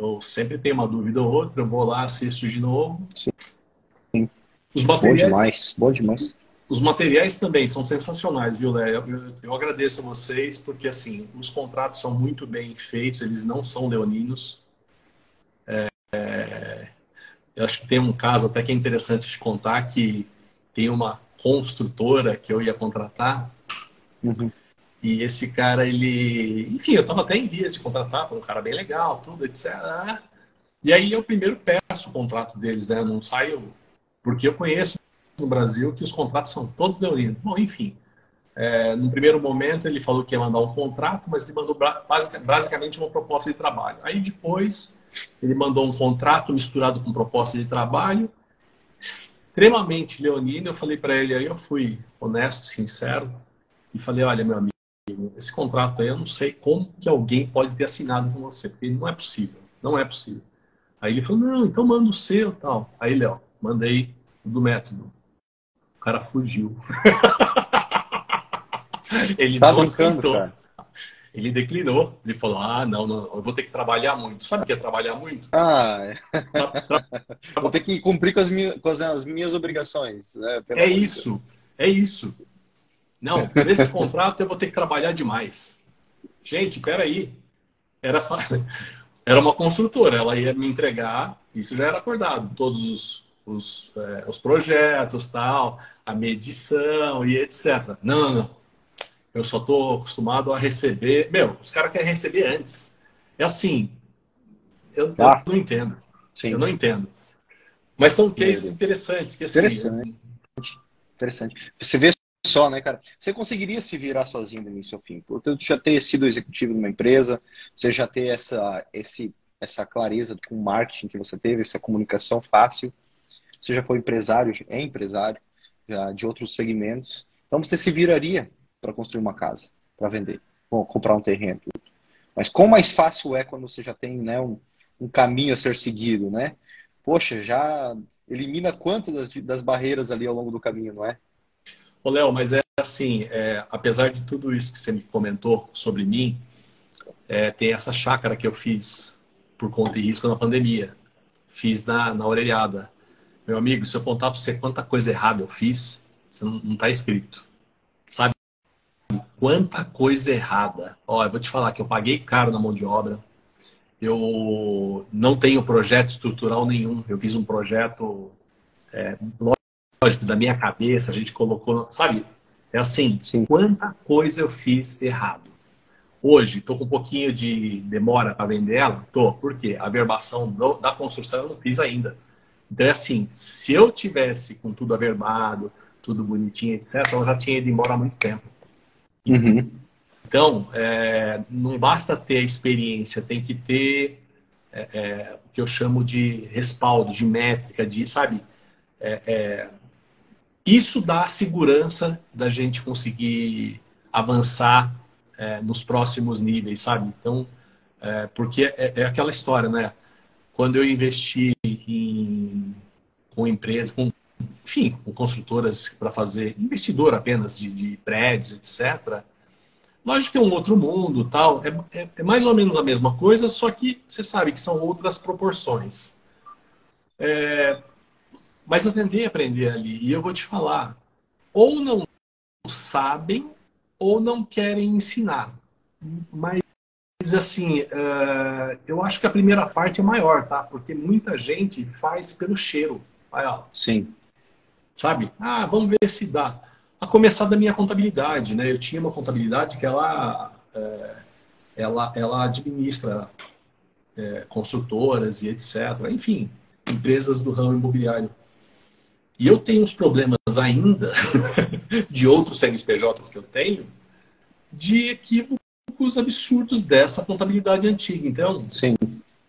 Eu sempre tenho uma dúvida ou outra, eu vou lá, assisto de novo. Sim. Os materiais, bom demais, bom demais. Os materiais também são sensacionais, viu, Léo? Eu, eu, agradeço a vocês, porque assim, os contratos são muito bem feitos, eles não são leoninos. É, é, eu acho que tem um caso até que é interessante te contar, que tem uma construtora que eu ia contratar, uhum. E esse cara, ele... Enfim, eu estava até em vias de contratar, foi um cara bem legal, tudo, etc. E aí eu primeiro peço o contrato deles, né? Não saio... Porque eu conheço no Brasil que os contratos são todos leoninos. Bom, enfim, é, no primeiro momento ele falou que ia mandar um contrato, mas ele mandou basicamente uma proposta de trabalho. Aí depois ele mandou um contrato misturado com proposta de trabalho, extremamente leonino. Eu falei para ele, aí eu fui honesto, sincero, e falei, olha, meu amigo, esse contrato aí eu não sei como que alguém pode ter assinado com você, porque não é possível, não é possível. Aí ele falou, não, então manda o seu tal. Aí, Léo, mandei do método o cara fugiu. ele tá não aceitou. Cara. Ele declinou. Ele falou: Ah, não, não, eu vou ter que trabalhar muito. Sabe o que é trabalhar muito? Ah, é. vou ter que cumprir com as minhas, com as minhas obrigações. Né, é isso, é isso. Não, nesse contrato eu vou ter que trabalhar demais. Gente, peraí. Era, era uma construtora, ela ia me entregar, isso já era acordado, todos os, os, é, os projetos, tal, a medição e etc. Não, não, não. Eu só estou acostumado a receber. Meu, os caras querem receber antes. É assim. Eu, ah. eu não entendo. Sim. Eu não entendo. Mas são cases interessantes. Que, assim, Interessante. Interessante. Você vê só, né, cara? Você conseguiria se virar sozinho do início ao fim. Portanto, já ter sido executivo numa empresa, você já ter essa, esse, essa clareza com o marketing que você teve, essa comunicação fácil. Você já foi empresário, é empresário já de outros segmentos. Então você se viraria para construir uma casa, para vender, comprar um terreno. Tudo. Mas quão mais fácil é quando você já tem né, um, um caminho a ser seguido, né? Poxa, já elimina quantas das, das barreiras ali ao longo do caminho, não é? Ô, Léo, mas é assim, é, apesar de tudo isso que você me comentou sobre mim, é, tem essa chácara que eu fiz por conta e risco na pandemia. Fiz na, na orelhada. Meu amigo, se eu contar para você quanta coisa errada eu fiz, você não, não tá escrito. Sabe? Quanta coisa errada. Ó, eu vou te falar que eu paguei caro na mão de obra. Eu não tenho projeto estrutural nenhum. Eu fiz um projeto, é, da minha cabeça, a gente colocou, sabe? É assim, Sim. quanta coisa eu fiz errado. Hoje, estou com um pouquinho de demora para vender ela? Tô. Por quê? A verbação do, da construção eu não fiz ainda. Então é assim, se eu tivesse com tudo averbado, tudo bonitinho, etc., eu já tinha ido embora há muito tempo. Uhum. Então, é, não basta ter a experiência, tem que ter é, é, o que eu chamo de respaldo, de métrica, de, sabe? É, é, isso dá a segurança da gente conseguir avançar é, nos próximos níveis, sabe? Então, porque é, aquela história, né? quando eu investi em, com empresas, com, enfim, com construtoras para fazer investidor apenas de, de, prédios, etc. Lógico que é um outro mundo, tal. É, é, é, mais ou menos a mesma coisa, só que você sabe que são outras proporções. É, mas eu tentei aprender ali e eu vou te falar, ou não sabem ou não querem ensinar. Mas assim, uh, eu acho que a primeira parte é maior, tá? Porque muita gente faz pelo cheiro. Aí, ó, Sim. Sabe? Ah, vamos ver se dá. A começar da minha contabilidade, né? Eu tinha uma contabilidade que ela, é, ela, ela administra é, construtoras e etc. Enfim, empresas do ramo imobiliário. E eu tenho uns problemas ainda de outros CNPJs que eu tenho de equívoco absurdos dessa contabilidade antiga. Então, Sim.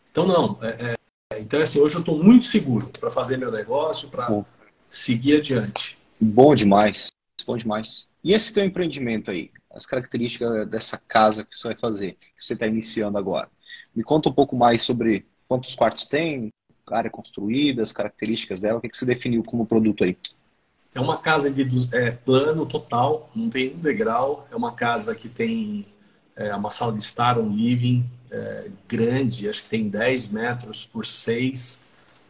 então não. É, então, assim, hoje eu estou muito seguro para fazer meu negócio, para seguir adiante. Bom demais, bom demais. E esse teu empreendimento aí? As características dessa casa que você vai fazer, que você está iniciando agora. Me conta um pouco mais sobre quantos quartos tem, área construída, as características dela, o que, que você definiu como produto aí? É uma casa de é, plano total, não tem um degrau. É uma casa que tem é, uma sala de estar, um living é, grande, acho que tem 10 metros por 6,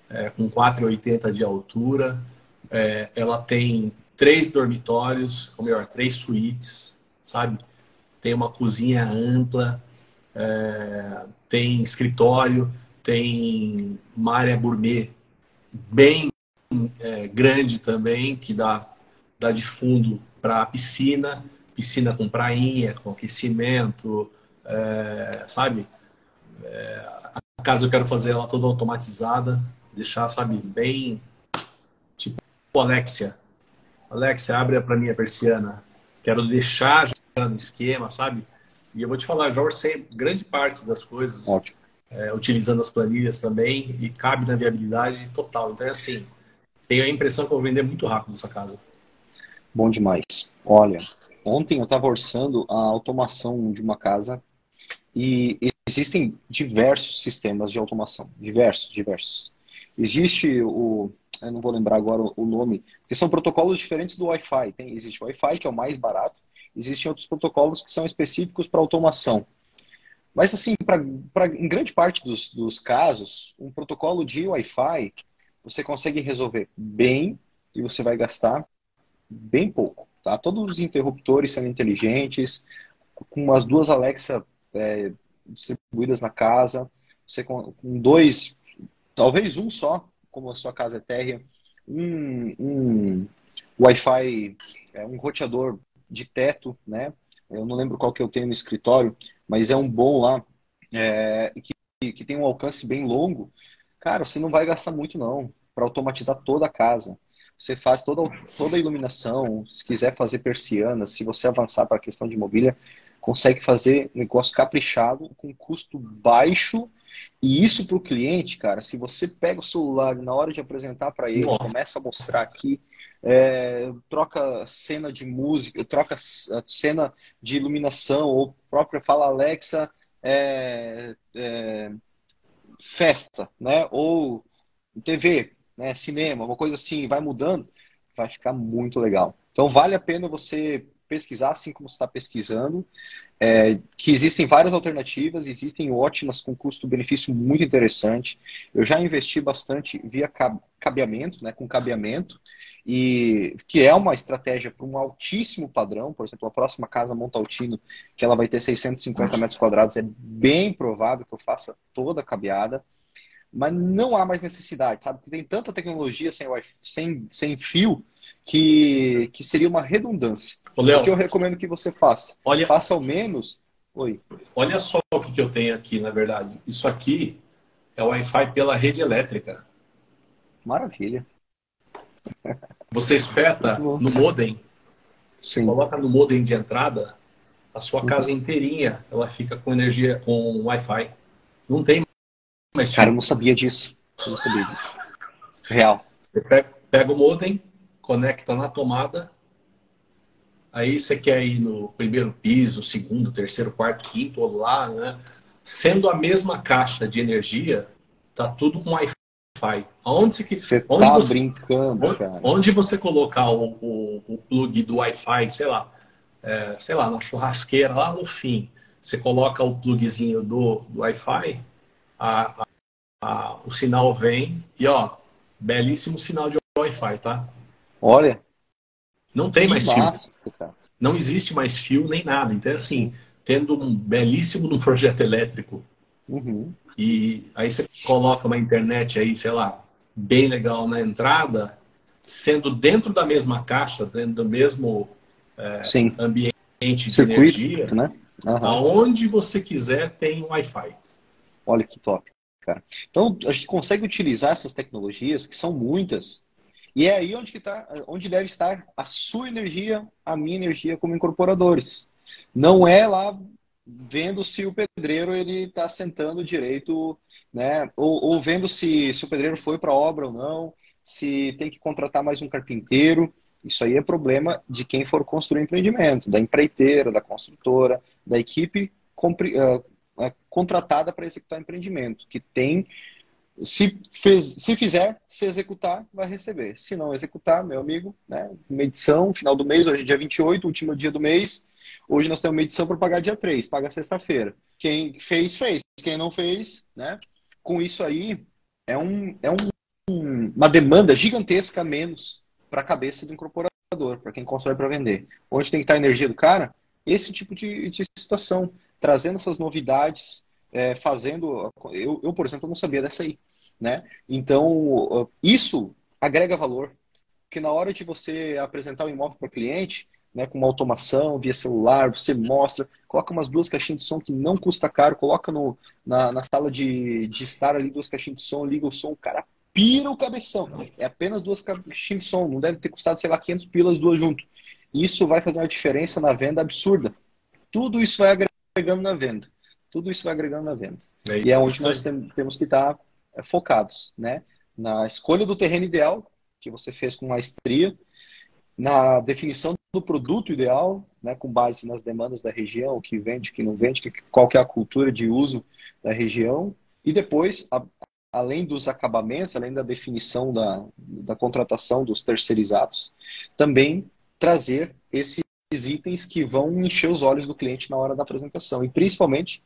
é, com 4,80 de altura. É, ela tem três dormitórios, ou melhor, três suítes, sabe? Tem uma cozinha ampla, é, tem escritório, tem uma área gourmet bem é, grande também, que dá, dá de fundo para a piscina, piscina com prainha, com aquecimento, é, sabe? É, a casa eu quero fazer ela toda automatizada, deixar, sabe, bem tipo Alexia. Alexia, abre para mim a persiana. Quero deixar no esquema, sabe? E eu vou te falar, já orcei grande parte das coisas, é, utilizando as planilhas também, e cabe na viabilidade total. Então é assim, tenho a impressão que eu vou vender muito rápido essa casa. Bom demais. Olha, ontem eu estava orçando a automação de uma casa e existem diversos sistemas de automação, diversos, diversos. Existe o, eu não vou lembrar agora o nome, que são protocolos diferentes do Wi-Fi. Tem, existe o Wi-Fi, que é o mais barato, existem outros protocolos que são específicos para automação. Mas, assim, pra, pra, em grande parte dos, dos casos, um protocolo de Wi-Fi você consegue resolver bem e você vai gastar bem pouco. Tá? Todos os interruptores são inteligentes, com umas duas Alexa é, distribuídas na casa, você com, dois, talvez um só, como a sua casa é térrea, um, um Wi-Fi, é, um roteador de teto, né? Eu não lembro qual que eu tenho no escritório, mas é um bom lá, é, que, que tem um alcance bem longo Cara, você não vai gastar muito não para automatizar toda a casa. Você faz toda, toda a iluminação, se quiser fazer persianas, se você avançar para a questão de mobília, consegue fazer negócio caprichado, com custo baixo. E isso para o cliente, cara, se você pega o celular na hora de apresentar para ele, Nossa. começa a mostrar aqui, é, troca cena de música, troca cena de iluminação, ou própria fala Alexa, é, é, festa, né? Ou TV, né? Cinema, uma coisa assim, vai mudando, vai ficar muito legal. Então vale a pena você pesquisar assim como está pesquisando, é, que existem várias alternativas, existem ótimas com custo-benefício muito interessante. Eu já investi bastante via cabeamento, né, com cabeamento, e que é uma estratégia para um altíssimo padrão. Por exemplo, a próxima casa Montaltino, que ela vai ter 650 metros quadrados, é bem provável que eu faça toda a cabeada. Mas não há mais necessidade, sabe? Porque tem tanta tecnologia sem, sem, sem fio que, que seria uma redundância. Ô, Léo, o que eu recomendo que você faça? Olha, faça ao menos. Oi. Olha só o que eu tenho aqui, na verdade. Isso aqui é o Wi-Fi pela rede elétrica. Maravilha. Você espeta no modem, Sim. coloca no modem de entrada, a sua uhum. casa inteirinha ela fica com energia, com Wi-Fi. Não tem mais. Cara, eu não sabia disso. Eu não sabia disso. Real. Você pega, pega o modem, conecta na tomada, aí você quer ir no primeiro piso, segundo, terceiro, quarto, quinto, ou lá, né? Sendo a mesma caixa de energia, tá tudo com Wi-Fi Wi-Fi. Onde você, você onde tá você, brincando, onde, cara. Onde você colocar o, o, o plug do Wi-Fi, sei lá, é, sei lá, na churrasqueira lá no fim, você coloca o plugzinho do, do Wi-Fi, a, a, a, o sinal vem e ó, belíssimo sinal de Wi-Fi, tá? Olha. Não tem mais massa, fio. Cara. Não existe mais fio nem nada. Então, assim, tendo um belíssimo no projeto elétrico, uhum. E aí você coloca uma internet aí, sei lá, bem legal na entrada, sendo dentro da mesma caixa, dentro do mesmo é, ambiente de Circuito, energia, né? Uhum. aonde você quiser tem Wi-Fi. Olha que top, cara. Então a gente consegue utilizar essas tecnologias, que são muitas, e é aí onde, que tá, onde deve estar a sua energia, a minha energia como incorporadores. Não é lá vendo se o pedreiro ele está sentando direito, né? Ou, ou vendo se, se o pedreiro foi para a obra ou não, se tem que contratar mais um carpinteiro. Isso aí é problema de quem for construir empreendimento, da empreiteira, da construtora, da equipe uh, contratada para executar empreendimento, que tem se, fez, se fizer, se executar, vai receber. Se não executar, meu amigo, né, medição, final do mês, hoje é dia 28, último dia do mês. Hoje nós temos medição para pagar dia 3, paga sexta-feira. Quem fez, fez. Quem não fez, né? Com isso aí, é, um, é um, uma demanda gigantesca a menos para a cabeça do incorporador, para quem constrói para vender. Onde tem que estar a energia do cara? Esse tipo de, de situação, trazendo essas novidades, é, fazendo. Eu, eu, por exemplo, não sabia dessa aí. Né? Então, isso agrega valor. Porque na hora de você apresentar o imóvel para o cliente, né, com uma automação via celular, você mostra, coloca umas duas caixinhas de som que não custa caro, coloca no, na, na sala de, de estar ali duas caixinhas de som, liga o som, o cara pira o cabeção. É apenas duas caixinhas de som, não deve ter custado, sei lá, 500 pilas duas junto. Isso vai fazer uma diferença na venda absurda. Tudo isso vai agregando na venda. Tudo isso vai agregando na venda. É e é onde nós tem, temos que estar é, focados, né? Na escolha do terreno ideal, que você fez com maestria, na definição do produto ideal, né, com base nas demandas da região, o que vende, o que não vende, qual que é a cultura de uso da região, e depois, a, além dos acabamentos, além da definição da, da contratação dos terceirizados, também trazer esses itens que vão encher os olhos do cliente na hora da apresentação, e principalmente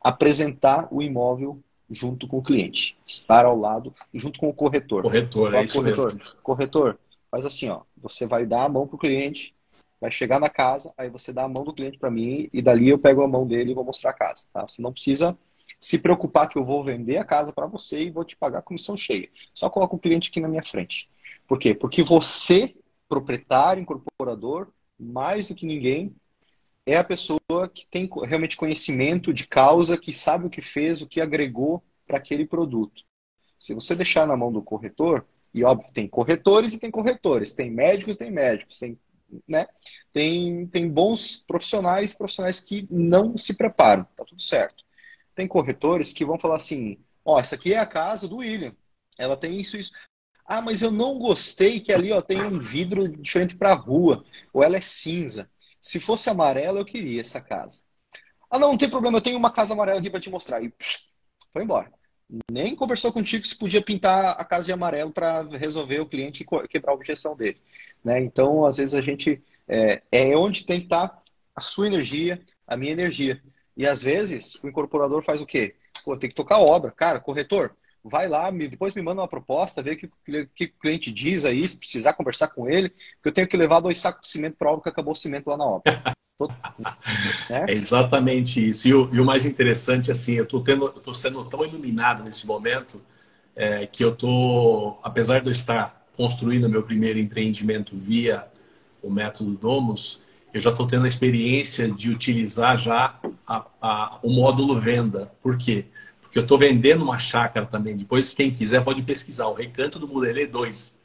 apresentar o imóvel junto com o cliente, estar ao lado, junto com o corretor. Corretor, é isso corretor, mesmo. Corretor, faz assim, ó, você vai dar a mão para o cliente, vai chegar na casa, aí você dá a mão do cliente para mim e dali eu pego a mão dele e vou mostrar a casa. Tá? Você não precisa se preocupar que eu vou vender a casa para você e vou te pagar a comissão cheia. Só coloca o cliente aqui na minha frente. Por quê? Porque você, proprietário, incorporador, mais do que ninguém, é a pessoa que tem realmente conhecimento de causa, que sabe o que fez, o que agregou para aquele produto. Se você deixar na mão do corretor, e óbvio, tem corretores e tem corretores, tem médicos, tem médicos, tem, né? tem, tem bons profissionais, profissionais que não se preparam, tá tudo certo. Tem corretores que vão falar assim: ó, essa aqui é a casa do William, ela tem isso, isso. Ah, mas eu não gostei que ali ó, tem um vidro diferente para a rua, ou ela é cinza. Se fosse amarela, eu queria essa casa. Ah, não, não tem problema, eu tenho uma casa amarela aqui para te mostrar. E psh, foi embora nem conversou contigo se podia pintar a casa de amarelo para resolver o cliente e quebrar a objeção dele. Né? Então, às vezes, a gente é, é onde tem que estar tá a sua energia, a minha energia. E às vezes o incorporador faz o quê? Pô, tem que tocar obra. Cara, corretor, vai lá, me, depois me manda uma proposta, vê o que, que, o cliente diz aí, se precisar conversar com ele, que eu tenho que levar dois sacos de cimento para obra que acabou o cimento lá na obra. Né? É exatamente isso. E o, e o, mais interessante, assim, eu estou sendo tão iluminado nesse momento é, que eu tô, apesar de eu estar construindo meu primeiro empreendimento via o método Domus, eu já estou tendo a experiência de utilizar já a, a, o módulo venda. Por quê? Porque eu estou vendendo uma chácara também. Depois, quem quiser pode pesquisar o Recanto do Mulelê 2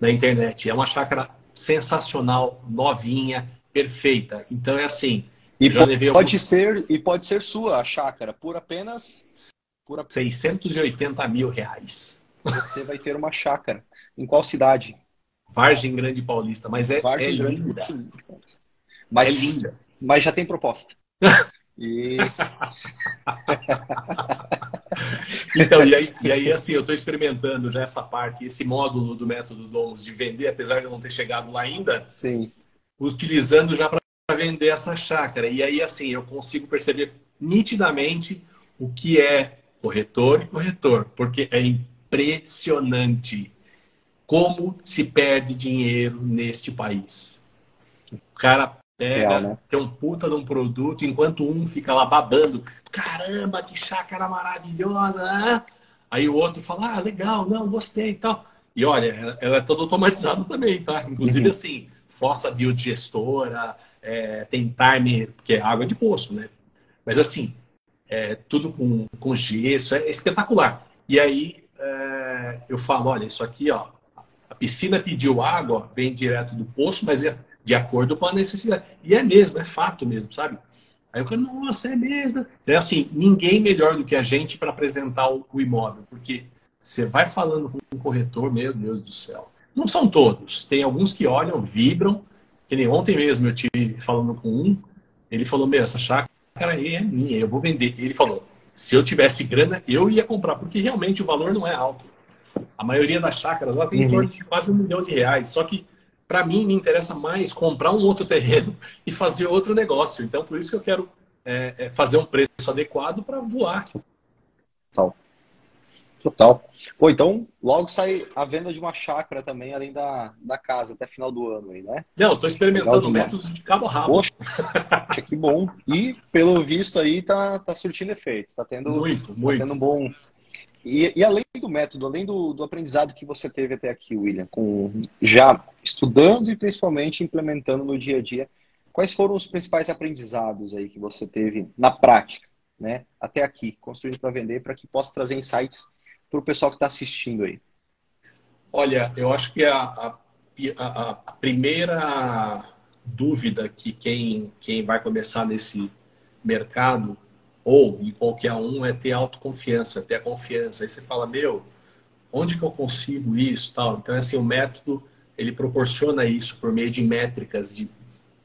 na internet. É uma chácara sensacional, novinha, perfeita. Então é assim. E pode alguns... ser e pode ser sua a chácara por apenas por 680 mil reais. Você vai ter uma chácara. Em qual cidade? Vargem Grande Paulista, mas é, Vargem é Grande linda. Mas, é linda. Mas já tem proposta. Isso. então, e aí, e aí, assim, eu estou experimentando já essa parte, esse módulo do método Domus de vender, apesar de eu não ter chegado lá ainda. Sim utilizando já para vender essa chácara. E aí, assim, eu consigo perceber nitidamente o que é corretor e corretor, porque é impressionante como se perde dinheiro neste país. O cara pega, Real, né? tem um puta de um produto, enquanto um fica lá babando, caramba, que chácara maravilhosa! Né? Aí o outro fala, ah, legal, não, gostei e tal. E olha, ela é toda automatizada também, tá? Inclusive, uhum. assim, fossa biodigestora, é, tem timer, porque é água de poço, né? Mas assim, é, tudo com, com gesso, é espetacular. E aí é, eu falo, olha, isso aqui, ó, a piscina pediu água, vem direto do poço, mas é de acordo com a necessidade. E é mesmo, é fato mesmo, sabe? Aí o cara, nossa, é mesmo. É assim, ninguém melhor do que a gente para apresentar o, o, imóvel, porque você vai falando com um corretor, meu Deus do céu. Não são todos, tem alguns que olham, vibram, que nem ontem mesmo eu tive falando com um, ele falou, meu, essa chácara aí é minha, eu vou vender. Ele falou, se eu tivesse grana, eu ia comprar, porque realmente o valor não é alto. A maioria das chácaras lá tem uhum. em torno de quase um milhão de reais, só que para mim me interessa mais comprar um outro terreno e fazer outro negócio. Então, por isso que eu quero é, é fazer um preço adequado para voar. Total. Total. Pô, então logo sai a venda de uma chácara também, além da, da casa, até final do ano aí, né? Não, estou experimentando o método de cabo rabo. Poxa, que bom. E pelo visto aí tá, tá surtindo efeito, tá tendo, muito, muito. Tá tendo um bom, e, e, além do método, além do, do, aprendizado que você teve até aqui, William, com já estudando e principalmente implementando no dia a dia, quais foram os principais aprendizados aí que você teve na prática, né, até aqui, construindo para vender, para que possa trazer insights para o pessoal que está assistindo aí? Olha, eu acho que a, a, a, a primeira dúvida que quem, quem vai começar nesse mercado ou em qualquer um, é ter autoconfiança, ter a confiança. Aí você fala, meu, onde que eu consigo isso? Tal. Então, assim, o método, ele proporciona isso por meio de métricas, de...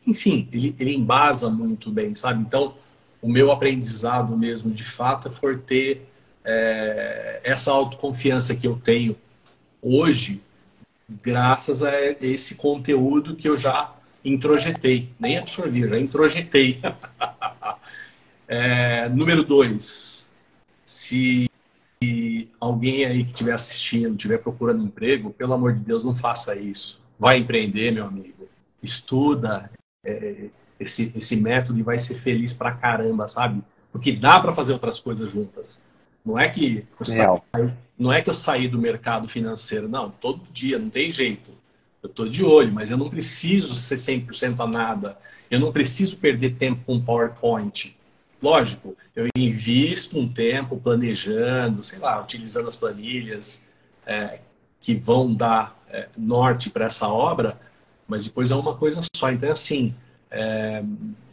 enfim, ele, ele embasa muito bem, sabe? Então, o meu aprendizado mesmo, de fato, foi ter é, essa autoconfiança que eu tenho hoje, graças a esse conteúdo que eu já introjetei, nem absorvi, já introjetei. É, número dois, se alguém aí que estiver assistindo, estiver procurando emprego, pelo amor de Deus, não faça isso. Vai empreender, meu amigo. Estuda é, esse, esse método e vai ser feliz pra caramba, sabe? Porque dá para fazer outras coisas juntas. Não é que eu saí, não é que eu saí do mercado financeiro, não. Todo dia, não tem jeito. Eu estou de olho, mas eu não preciso ser 100% a nada. Eu não preciso perder tempo com PowerPoint. Lógico, eu invisto um tempo planejando, sei lá, utilizando as planilhas é, que vão dar é, norte para essa obra, mas depois é uma coisa só. Então, assim, é,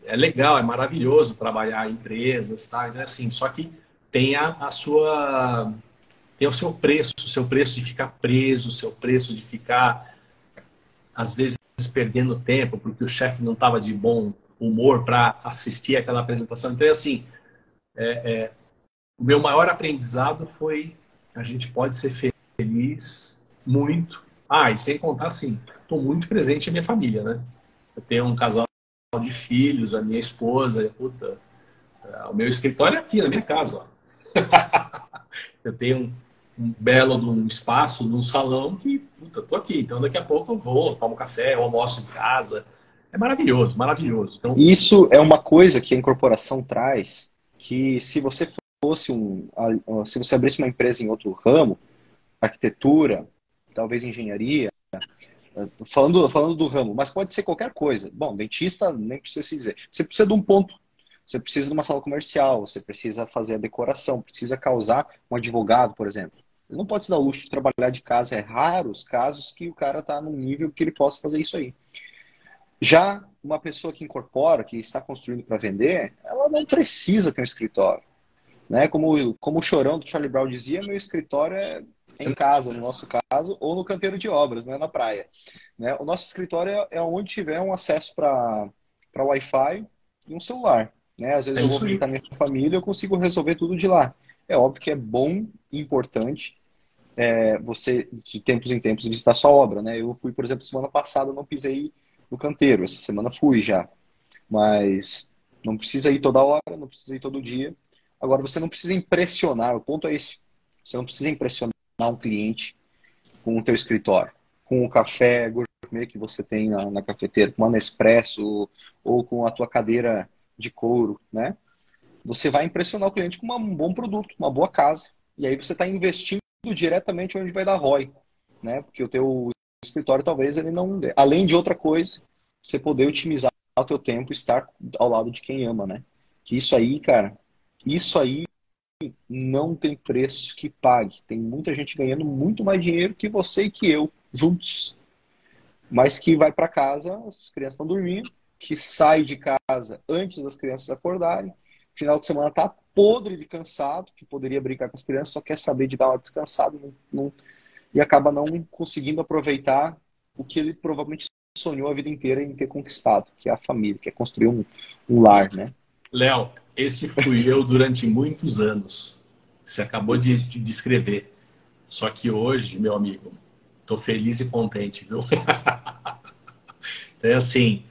é legal, é maravilhoso trabalhar em empresas, tá? Então, assim, só que tem a, a sua tem o seu preço, o seu preço de ficar preso, o seu preço de ficar às vezes perdendo tempo porque o chefe não estava de bom humor para assistir aquela apresentação. Então, assim, é, é, o meu maior aprendizado foi a gente pode ser feliz muito. Ah, e sem contar, assim, estou muito presente em minha família, né? Eu tenho um casal de filhos, a minha esposa, puta, é, o meu escritório é aqui na minha casa. eu tenho um, um belo um espaço, num salão que, puta, tô aqui. Então daqui a pouco eu vou, tomo café, almoço em casa. É maravilhoso, maravilhoso. Então... Isso é uma coisa que a incorporação traz, que se você fosse um, se você abrisse uma empresa em outro ramo, arquitetura, talvez engenharia, falando, falando do ramo, mas pode ser qualquer coisa. Bom, dentista nem precisa se dizer. Você precisa de um ponto, você precisa de uma sala comercial, você precisa fazer a decoração, precisa causar um advogado, por exemplo. Ele não pode se dar o luxo de trabalhar de casa, é raro os casos que o cara está num nível que ele possa fazer isso aí. Já uma pessoa que incorpora, que está construindo para vender, ela não precisa ter um escritório. Né? Como, como o chorão do Charlie Brown dizia, meu escritório é em casa, no nosso caso, ou no canteiro de obras, não é na praia. Né? O nosso escritório é, é onde tiver um acesso para Wi-Fi e um celular. Né? Às vezes é eu vou visitar minha família, eu consigo resolver tudo de lá. É óbvio que é bom e importante é, você, de tempos em tempos, visitar sua obra. Né? Eu fui, por exemplo, semana passada, não pisei no canteiro. Essa semana fui já. Mas não precisa ir toda hora, não precisa ir todo dia. Agora, você não precisa impressionar, o ponto é esse. Você não precisa impressionar um cliente com o teu escritório, com o café gourmet que você tem na, na cafeteira, com uma Nespresso ou com a tua cadeira de couro, né? Você vai impressionar o cliente com uma, um bom produto, uma boa casa. E aí você está investindo diretamente onde vai dar ROI, né? Porque o teu escritório talvez ele não dê. Além de outra coisa, você poder otimizar o teu tempo e estar ao lado de quem ama, né? Que isso aí, cara, isso aí não tem preço que pague. Tem muita gente ganhando muito mais dinheiro que você e que eu juntos. Mas que vai para casa, as crianças estão dormindo, que sai de casa antes das crianças acordarem, final de semana tá podre de cansado, que poderia brincar com as crianças, só quer saber de dar uma descansada não, não, e acaba não conseguindo aproveitar o que ele provavelmente sonhou a vida inteira em ter conquistado, que é a família, que é construir um, um lar, né? Léo, esse fui eu durante muitos anos. Você acabou de, de descrever. Só que hoje, meu amigo, estou feliz e contente, viu? é assim,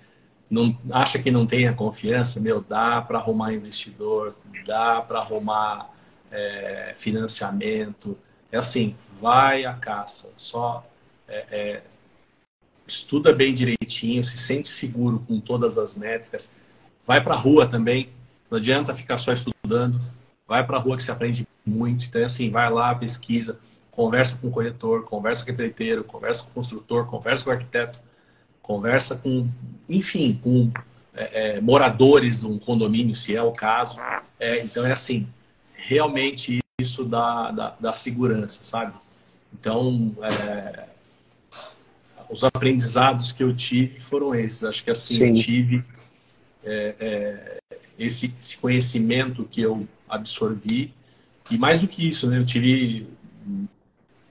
não, acha que não tem a confiança? Meu, dá para arrumar investidor, dá para arrumar é, financiamento. É assim, vai à caça. Só é, é, estuda bem direitinho, se sente seguro com todas as métricas. Vai para a rua também. Não adianta ficar só estudando. Vai para a rua que se aprende muito. Então, é assim, vai lá, pesquisa, conversa com o corretor, conversa com o empreiteiro, conversa com o construtor, conversa com o arquiteto, conversa com, enfim, com é, é, moradores de um condomínio, se é o caso. É, então, é assim, realmente isso dá, dá, dá segurança, sabe? Então, é, os aprendizados que eu tive foram esses. Acho que assim, Sim. eu tive é, é, esse, esse, conhecimento que eu absorvi. E mais do que isso, né, eu tive,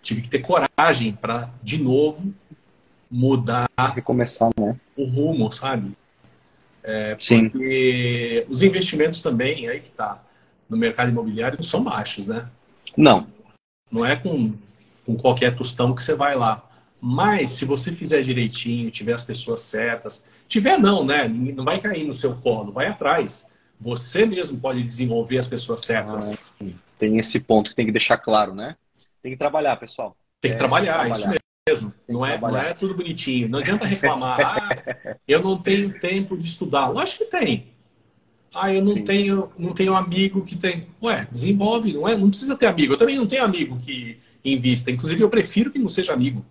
tive que ter coragem para, de novo, mudar Recomeçar, né? o rumo, sabe? É, Sim. Porque os investimentos também, aí que tá, no mercado imobiliário, não são baixos, né? Não. Não é com, com qualquer tostão que você vai lá. Mas se você fizer direitinho, tiver as pessoas certas, tiver não, né? Não vai cair no seu colo, vai atrás. Você mesmo pode desenvolver as pessoas certas. Ah, tem esse ponto que tem que deixar claro, né? Tem que trabalhar, pessoal. Tem que é, trabalhar, trabalhar, isso mesmo. Não é, não é tudo bonitinho. Não adianta reclamar. ah, eu não tenho tempo de estudar. Lógico que tem. Ah, eu não tenho, não tenho amigo que tem. Ué, desenvolve, não é? Não precisa ter amigo. Eu também não tenho amigo que invista. Inclusive, eu prefiro que não seja amigo.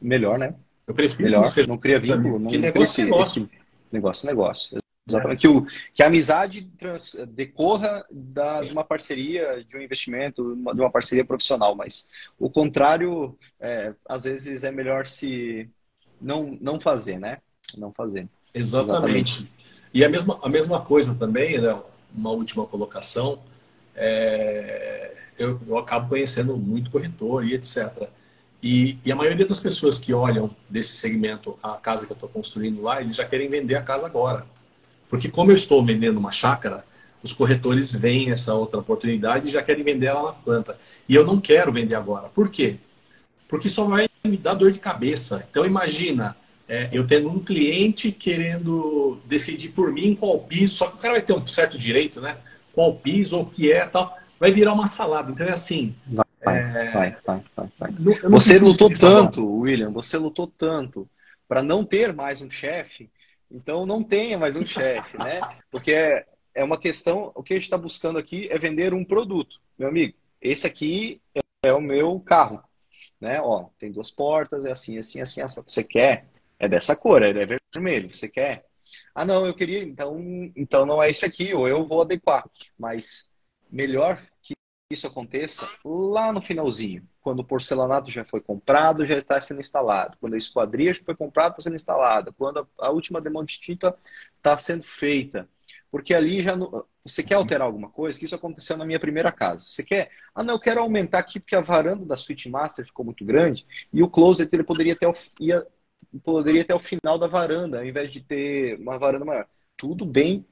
Melhor, né? Eu prefiro Melhor, não, não cria vínculo. Não, que negócio, esse, negócio. Negócio, negócio. Exatamente. É. Que, o, que a amizade trans, decorra da, de uma parceria, de um investimento, de uma parceria profissional, mas o contrário, é, às vezes é melhor se não, não fazer, né? Não fazer. Exatamente. Exatamente. E a mesma, a mesma coisa também, né? uma última colocação, é, eu, eu acabo conhecendo muito corretor e etc. E, e, a maioria das pessoas que olham desse segmento a casa que eu estou construindo lá, eles já querem vender a casa agora. Porque como eu estou vendendo uma chácara, os corretores veem essa outra oportunidade e já querem vender ela na planta. E eu não quero vender agora. Por quê? Porque só vai me dar dor de cabeça. Então imagina, é, eu tendo um cliente querendo decidir por mim qual piso, só que o cara vai ter um certo direito, né? Qual piso, ou o que é tal. Vai virar uma salada. Então é assim, Vai, é... vai, vai, vai, vai. Não, você lutou tanto, William, você lutou tanto para não ter mais um chefe, então não tenha mais um chefe, né? Porque é, é uma questão, o que a gente está buscando aqui é vender um produto. Meu amigo, esse aqui é, é o meu carro, né? Ó, tem duas portas, é assim, assim, assim, assim. Você quer? É dessa cor, ele é vermelho. Você quer? Ah, não, eu queria, então, então não é esse aqui, ou eu vou adequar. Mas melhor isso aconteça lá no finalzinho, quando o porcelanato já foi comprado, já está sendo instalado, quando a esquadria já foi comprada, está sendo instalada, quando a, última demão de tinta está sendo feita. Porque ali já. Você quer alterar alguma coisa? Que isso aconteceu na minha primeira casa. Você quer. Ah, não, eu quero aumentar aqui porque a varanda da Suite Master ficou muito grande e o closet ele poderia ter, ia, poderia ter o final da varanda, ao invés de ter uma varanda maior. Tudo bem,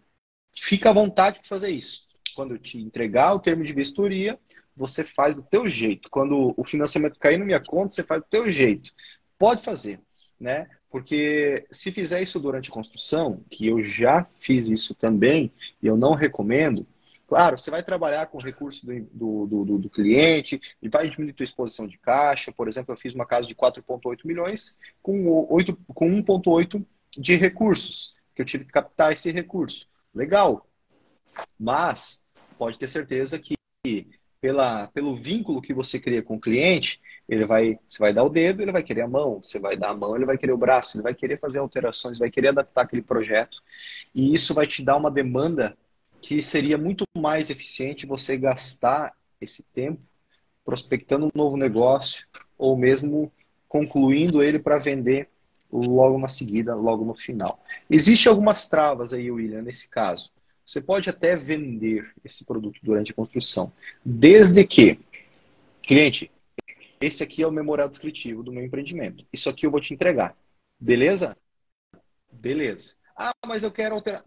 fica à vontade para fazer isso quando eu te entregar o termo de vistoria, você faz do teu jeito. Quando o financiamento cair na minha conta, você faz do teu jeito. Pode fazer, né? Porque se fizer isso durante a construção, que eu já fiz isso também, e eu não recomendo, claro, você vai trabalhar com recurso do, do, do, do cliente, e vai diminuir a exposição de caixa. Por exemplo, eu fiz uma casa de 4,8 milhões com, 8, com 1,8 de recursos, que eu tive que captar esse recurso. Legal, mas pode ter certeza que pela, pelo vínculo que você cria com o cliente, ele vai, você vai dar o dedo, ele vai querer a mão, você vai dar a mão, ele vai querer o braço, ele vai querer fazer alterações, vai querer adaptar aquele projeto. E isso vai te dar uma demanda que seria muito mais eficiente você gastar esse tempo prospectando um novo negócio ou mesmo concluindo ele para vender logo na seguida, logo no final. Existem algumas travas aí, William, nesse caso. Você pode até vender esse produto durante a construção, desde que, cliente, esse aqui é o memorial descritivo do meu empreendimento. Isso aqui eu vou te entregar. Beleza? Beleza. Ah, mas eu quero alterar.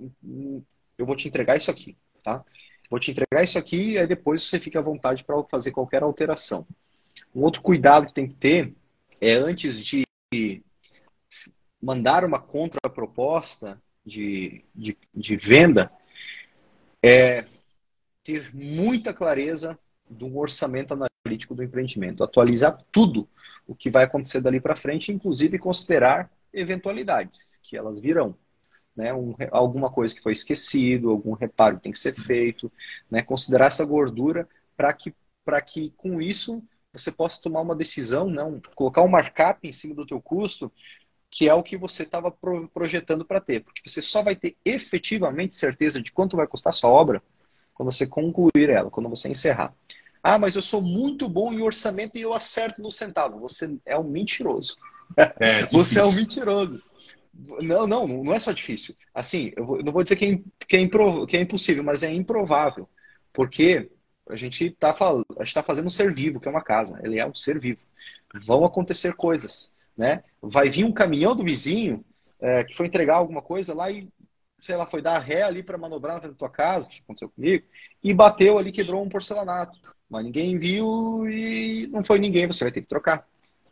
Eu vou te entregar isso aqui, tá? Vou te entregar isso aqui e aí depois você fica à vontade para fazer qualquer alteração. Um outro cuidado que tem que ter é antes de mandar uma contraproposta de, de, de venda, é ter muita clareza do orçamento analítico do empreendimento, atualizar tudo o que vai acontecer dali para frente, inclusive considerar eventualidades, que elas virão. Né, um, alguma coisa que foi esquecido, algum reparo que tem que ser feito, né, considerar essa gordura para que, que com isso você possa tomar uma decisão, não, colocar um markup em cima do teu custo que é o que você estava projetando para ter. Porque você só vai ter efetivamente certeza de quanto vai custar a sua obra quando você concluir ela, quando você encerrar. Ah, mas eu sou muito bom em orçamento e eu acerto no centavo. Você é um mentiroso. É, você é um mentiroso. Não, não, não é só difícil. Assim, eu não vou dizer que é, que é, que é impossível, mas é improvável. Porque a gente está tá fazendo um ser vivo, que é uma casa. Ele é um ser vivo. Vão acontecer coisas né? Vai vir um caminhão do vizinho é, que foi entregar alguma coisa lá e, sei lá, foi dar ré ali para manobrar na tua casa, que aconteceu comigo, e bateu ali, quebrou um porcelanato. Mas ninguém viu e não foi ninguém, você vai ter que trocar.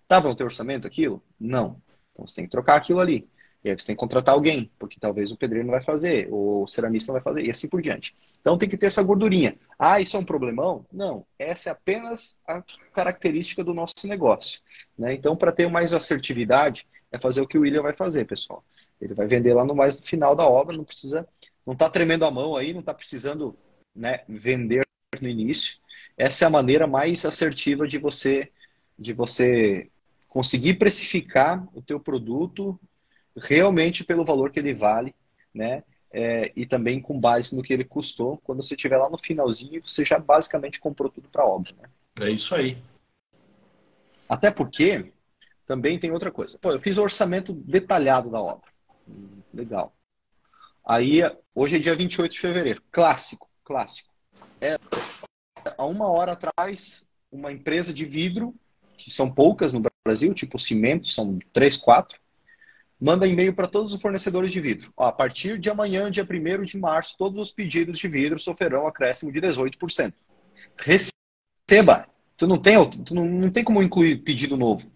Tava no teu orçamento aquilo? Não. Então você tem que trocar aquilo ali. E aí você tem que contratar alguém, porque talvez o pedreiro não vai fazer, ou o ceramista não vai fazer, e assim por diante. Então tem que ter essa gordurinha. Ah, isso é um problemão? Não. Essa é apenas a característica do nosso negócio. Né? Então, para ter mais assertividade, é fazer o que o William vai fazer, pessoal. Ele vai vender lá no mais no final da obra, não precisa, não está tremendo a mão aí, não está precisando né, vender no início. Essa é a maneira mais assertiva de você de você conseguir precificar o teu produto realmente pelo valor que ele vale, né? É, e também com base no que ele custou. Quando você estiver lá no finalzinho, você já basicamente comprou tudo para a obra. Né? É isso aí. Até porque também tem outra coisa. Pô, eu fiz o orçamento detalhado da obra. legal. Aí, hoje é dia 28 de fevereiro. Clássico, clássico. É, há uma hora atrás, uma empresa de vidro, que são poucas no Brasil, tipo cimento, são três, quatro, manda e-mail para todos os fornecedores de vidro. Ó, a partir de amanhã, dia 1 de março, todos os pedidos de vidro sofrerão acréscimo de 18%. Receba. Tu não tem, tu não, não tem como incluir pedido novo.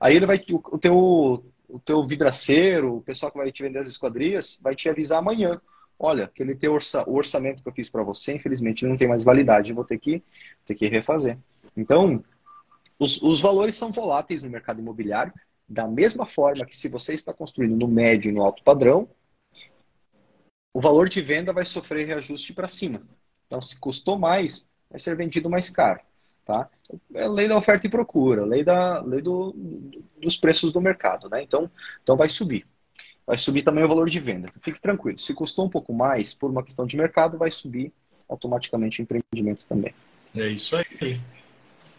Aí ele vai, o, o teu, o teu vidraceiro, o pessoal que vai te vender as esquadrias, vai te avisar amanhã. Olha, aquele teu orça, o orçamento que eu fiz para você, infelizmente, não tem mais validade. Vou ter que, ter que refazer. Então, os, os valores são voláteis no mercado imobiliário. Da mesma forma que se você está construindo no médio e no alto padrão, o valor de venda vai sofrer reajuste para cima. Então, se custou mais, vai ser vendido mais caro. Tá? É a lei da oferta e procura, lei, da, lei do, dos preços do mercado. Né? Então, então, vai subir. Vai subir também o valor de venda. Fique tranquilo. Se custou um pouco mais por uma questão de mercado, vai subir automaticamente o empreendimento também. É isso aí.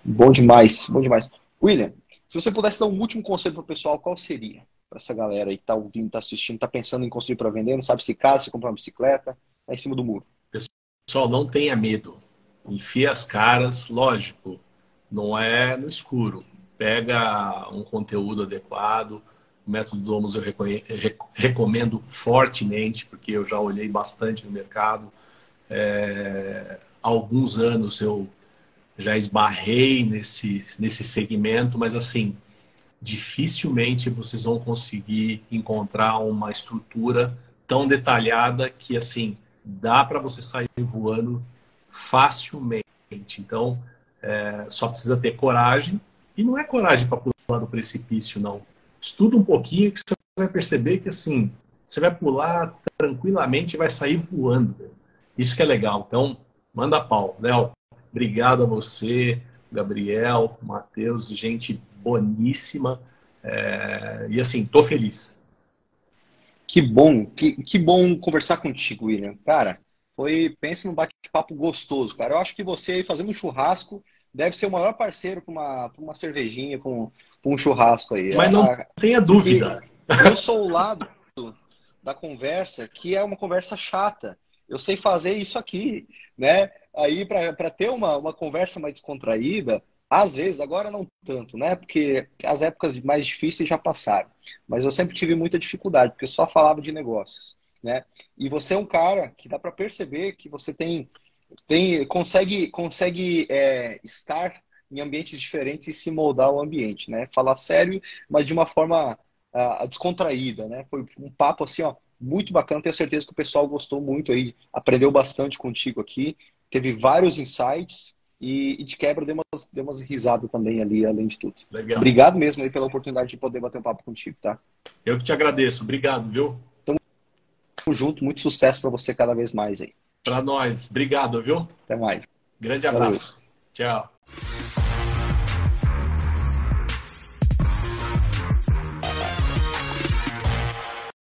Bom demais, bom demais. William, se você pudesse dar um último conselho para o pessoal, qual seria? Para essa galera aí que está ouvindo, está assistindo, está pensando em construir para vender, não sabe se casa, se comprar uma bicicleta, está em cima do muro. Pessoal, não tenha medo. Enfia as caras, lógico, não é no escuro. Pega um conteúdo adequado. O método Domus eu recomendo fortemente, porque eu já olhei bastante no mercado. É, há alguns anos eu já esbarrei nesse, nesse segmento, mas assim, dificilmente vocês vão conseguir encontrar uma estrutura tão detalhada que assim dá para você sair voando facilmente. Então, é, só precisa ter coragem e não é coragem para pular do precipício, não. Estuda um pouquinho que você vai perceber que assim você vai pular tranquilamente e vai sair voando. Isso que é legal. Então, manda pau, Léo. Obrigado a você, Gabriel, Matheus, gente boníssima. É... E assim, tô feliz. Que bom, que, que bom conversar contigo, William. Cara, foi, pense num bate-papo gostoso, cara. Eu acho que você aí fazendo um churrasco deve ser o maior parceiro para uma, uma cervejinha, com, um churrasco aí. Mas não a, tenha dúvida, Eu sou o lado da conversa que é uma conversa chata. Eu sei fazer isso aqui, né? Aí, para ter uma, uma conversa mais descontraída, às vezes, agora não tanto, né? Porque as épocas mais difíceis já passaram. Mas eu sempre tive muita dificuldade, porque só falava de negócios, né? E você é um cara que dá para perceber que você tem, tem consegue, consegue é, estar em ambientes diferentes e se moldar ao ambiente, né? Falar sério, mas de uma forma uh, descontraída, né? Foi um papo assim, ó, muito bacana. Tenho certeza que o pessoal gostou muito aí, aprendeu bastante contigo aqui, teve vários insights e, e de quebra deu umas, deu umas risadas também ali, além de tudo. Legal. Obrigado mesmo aí pela oportunidade de poder bater um papo contigo, tá? Eu que te agradeço. Obrigado, viu? Tamo junto, muito sucesso para você cada vez mais aí. Para nós. Obrigado, viu? Até mais. Grande abraço. Valeu. Tchau.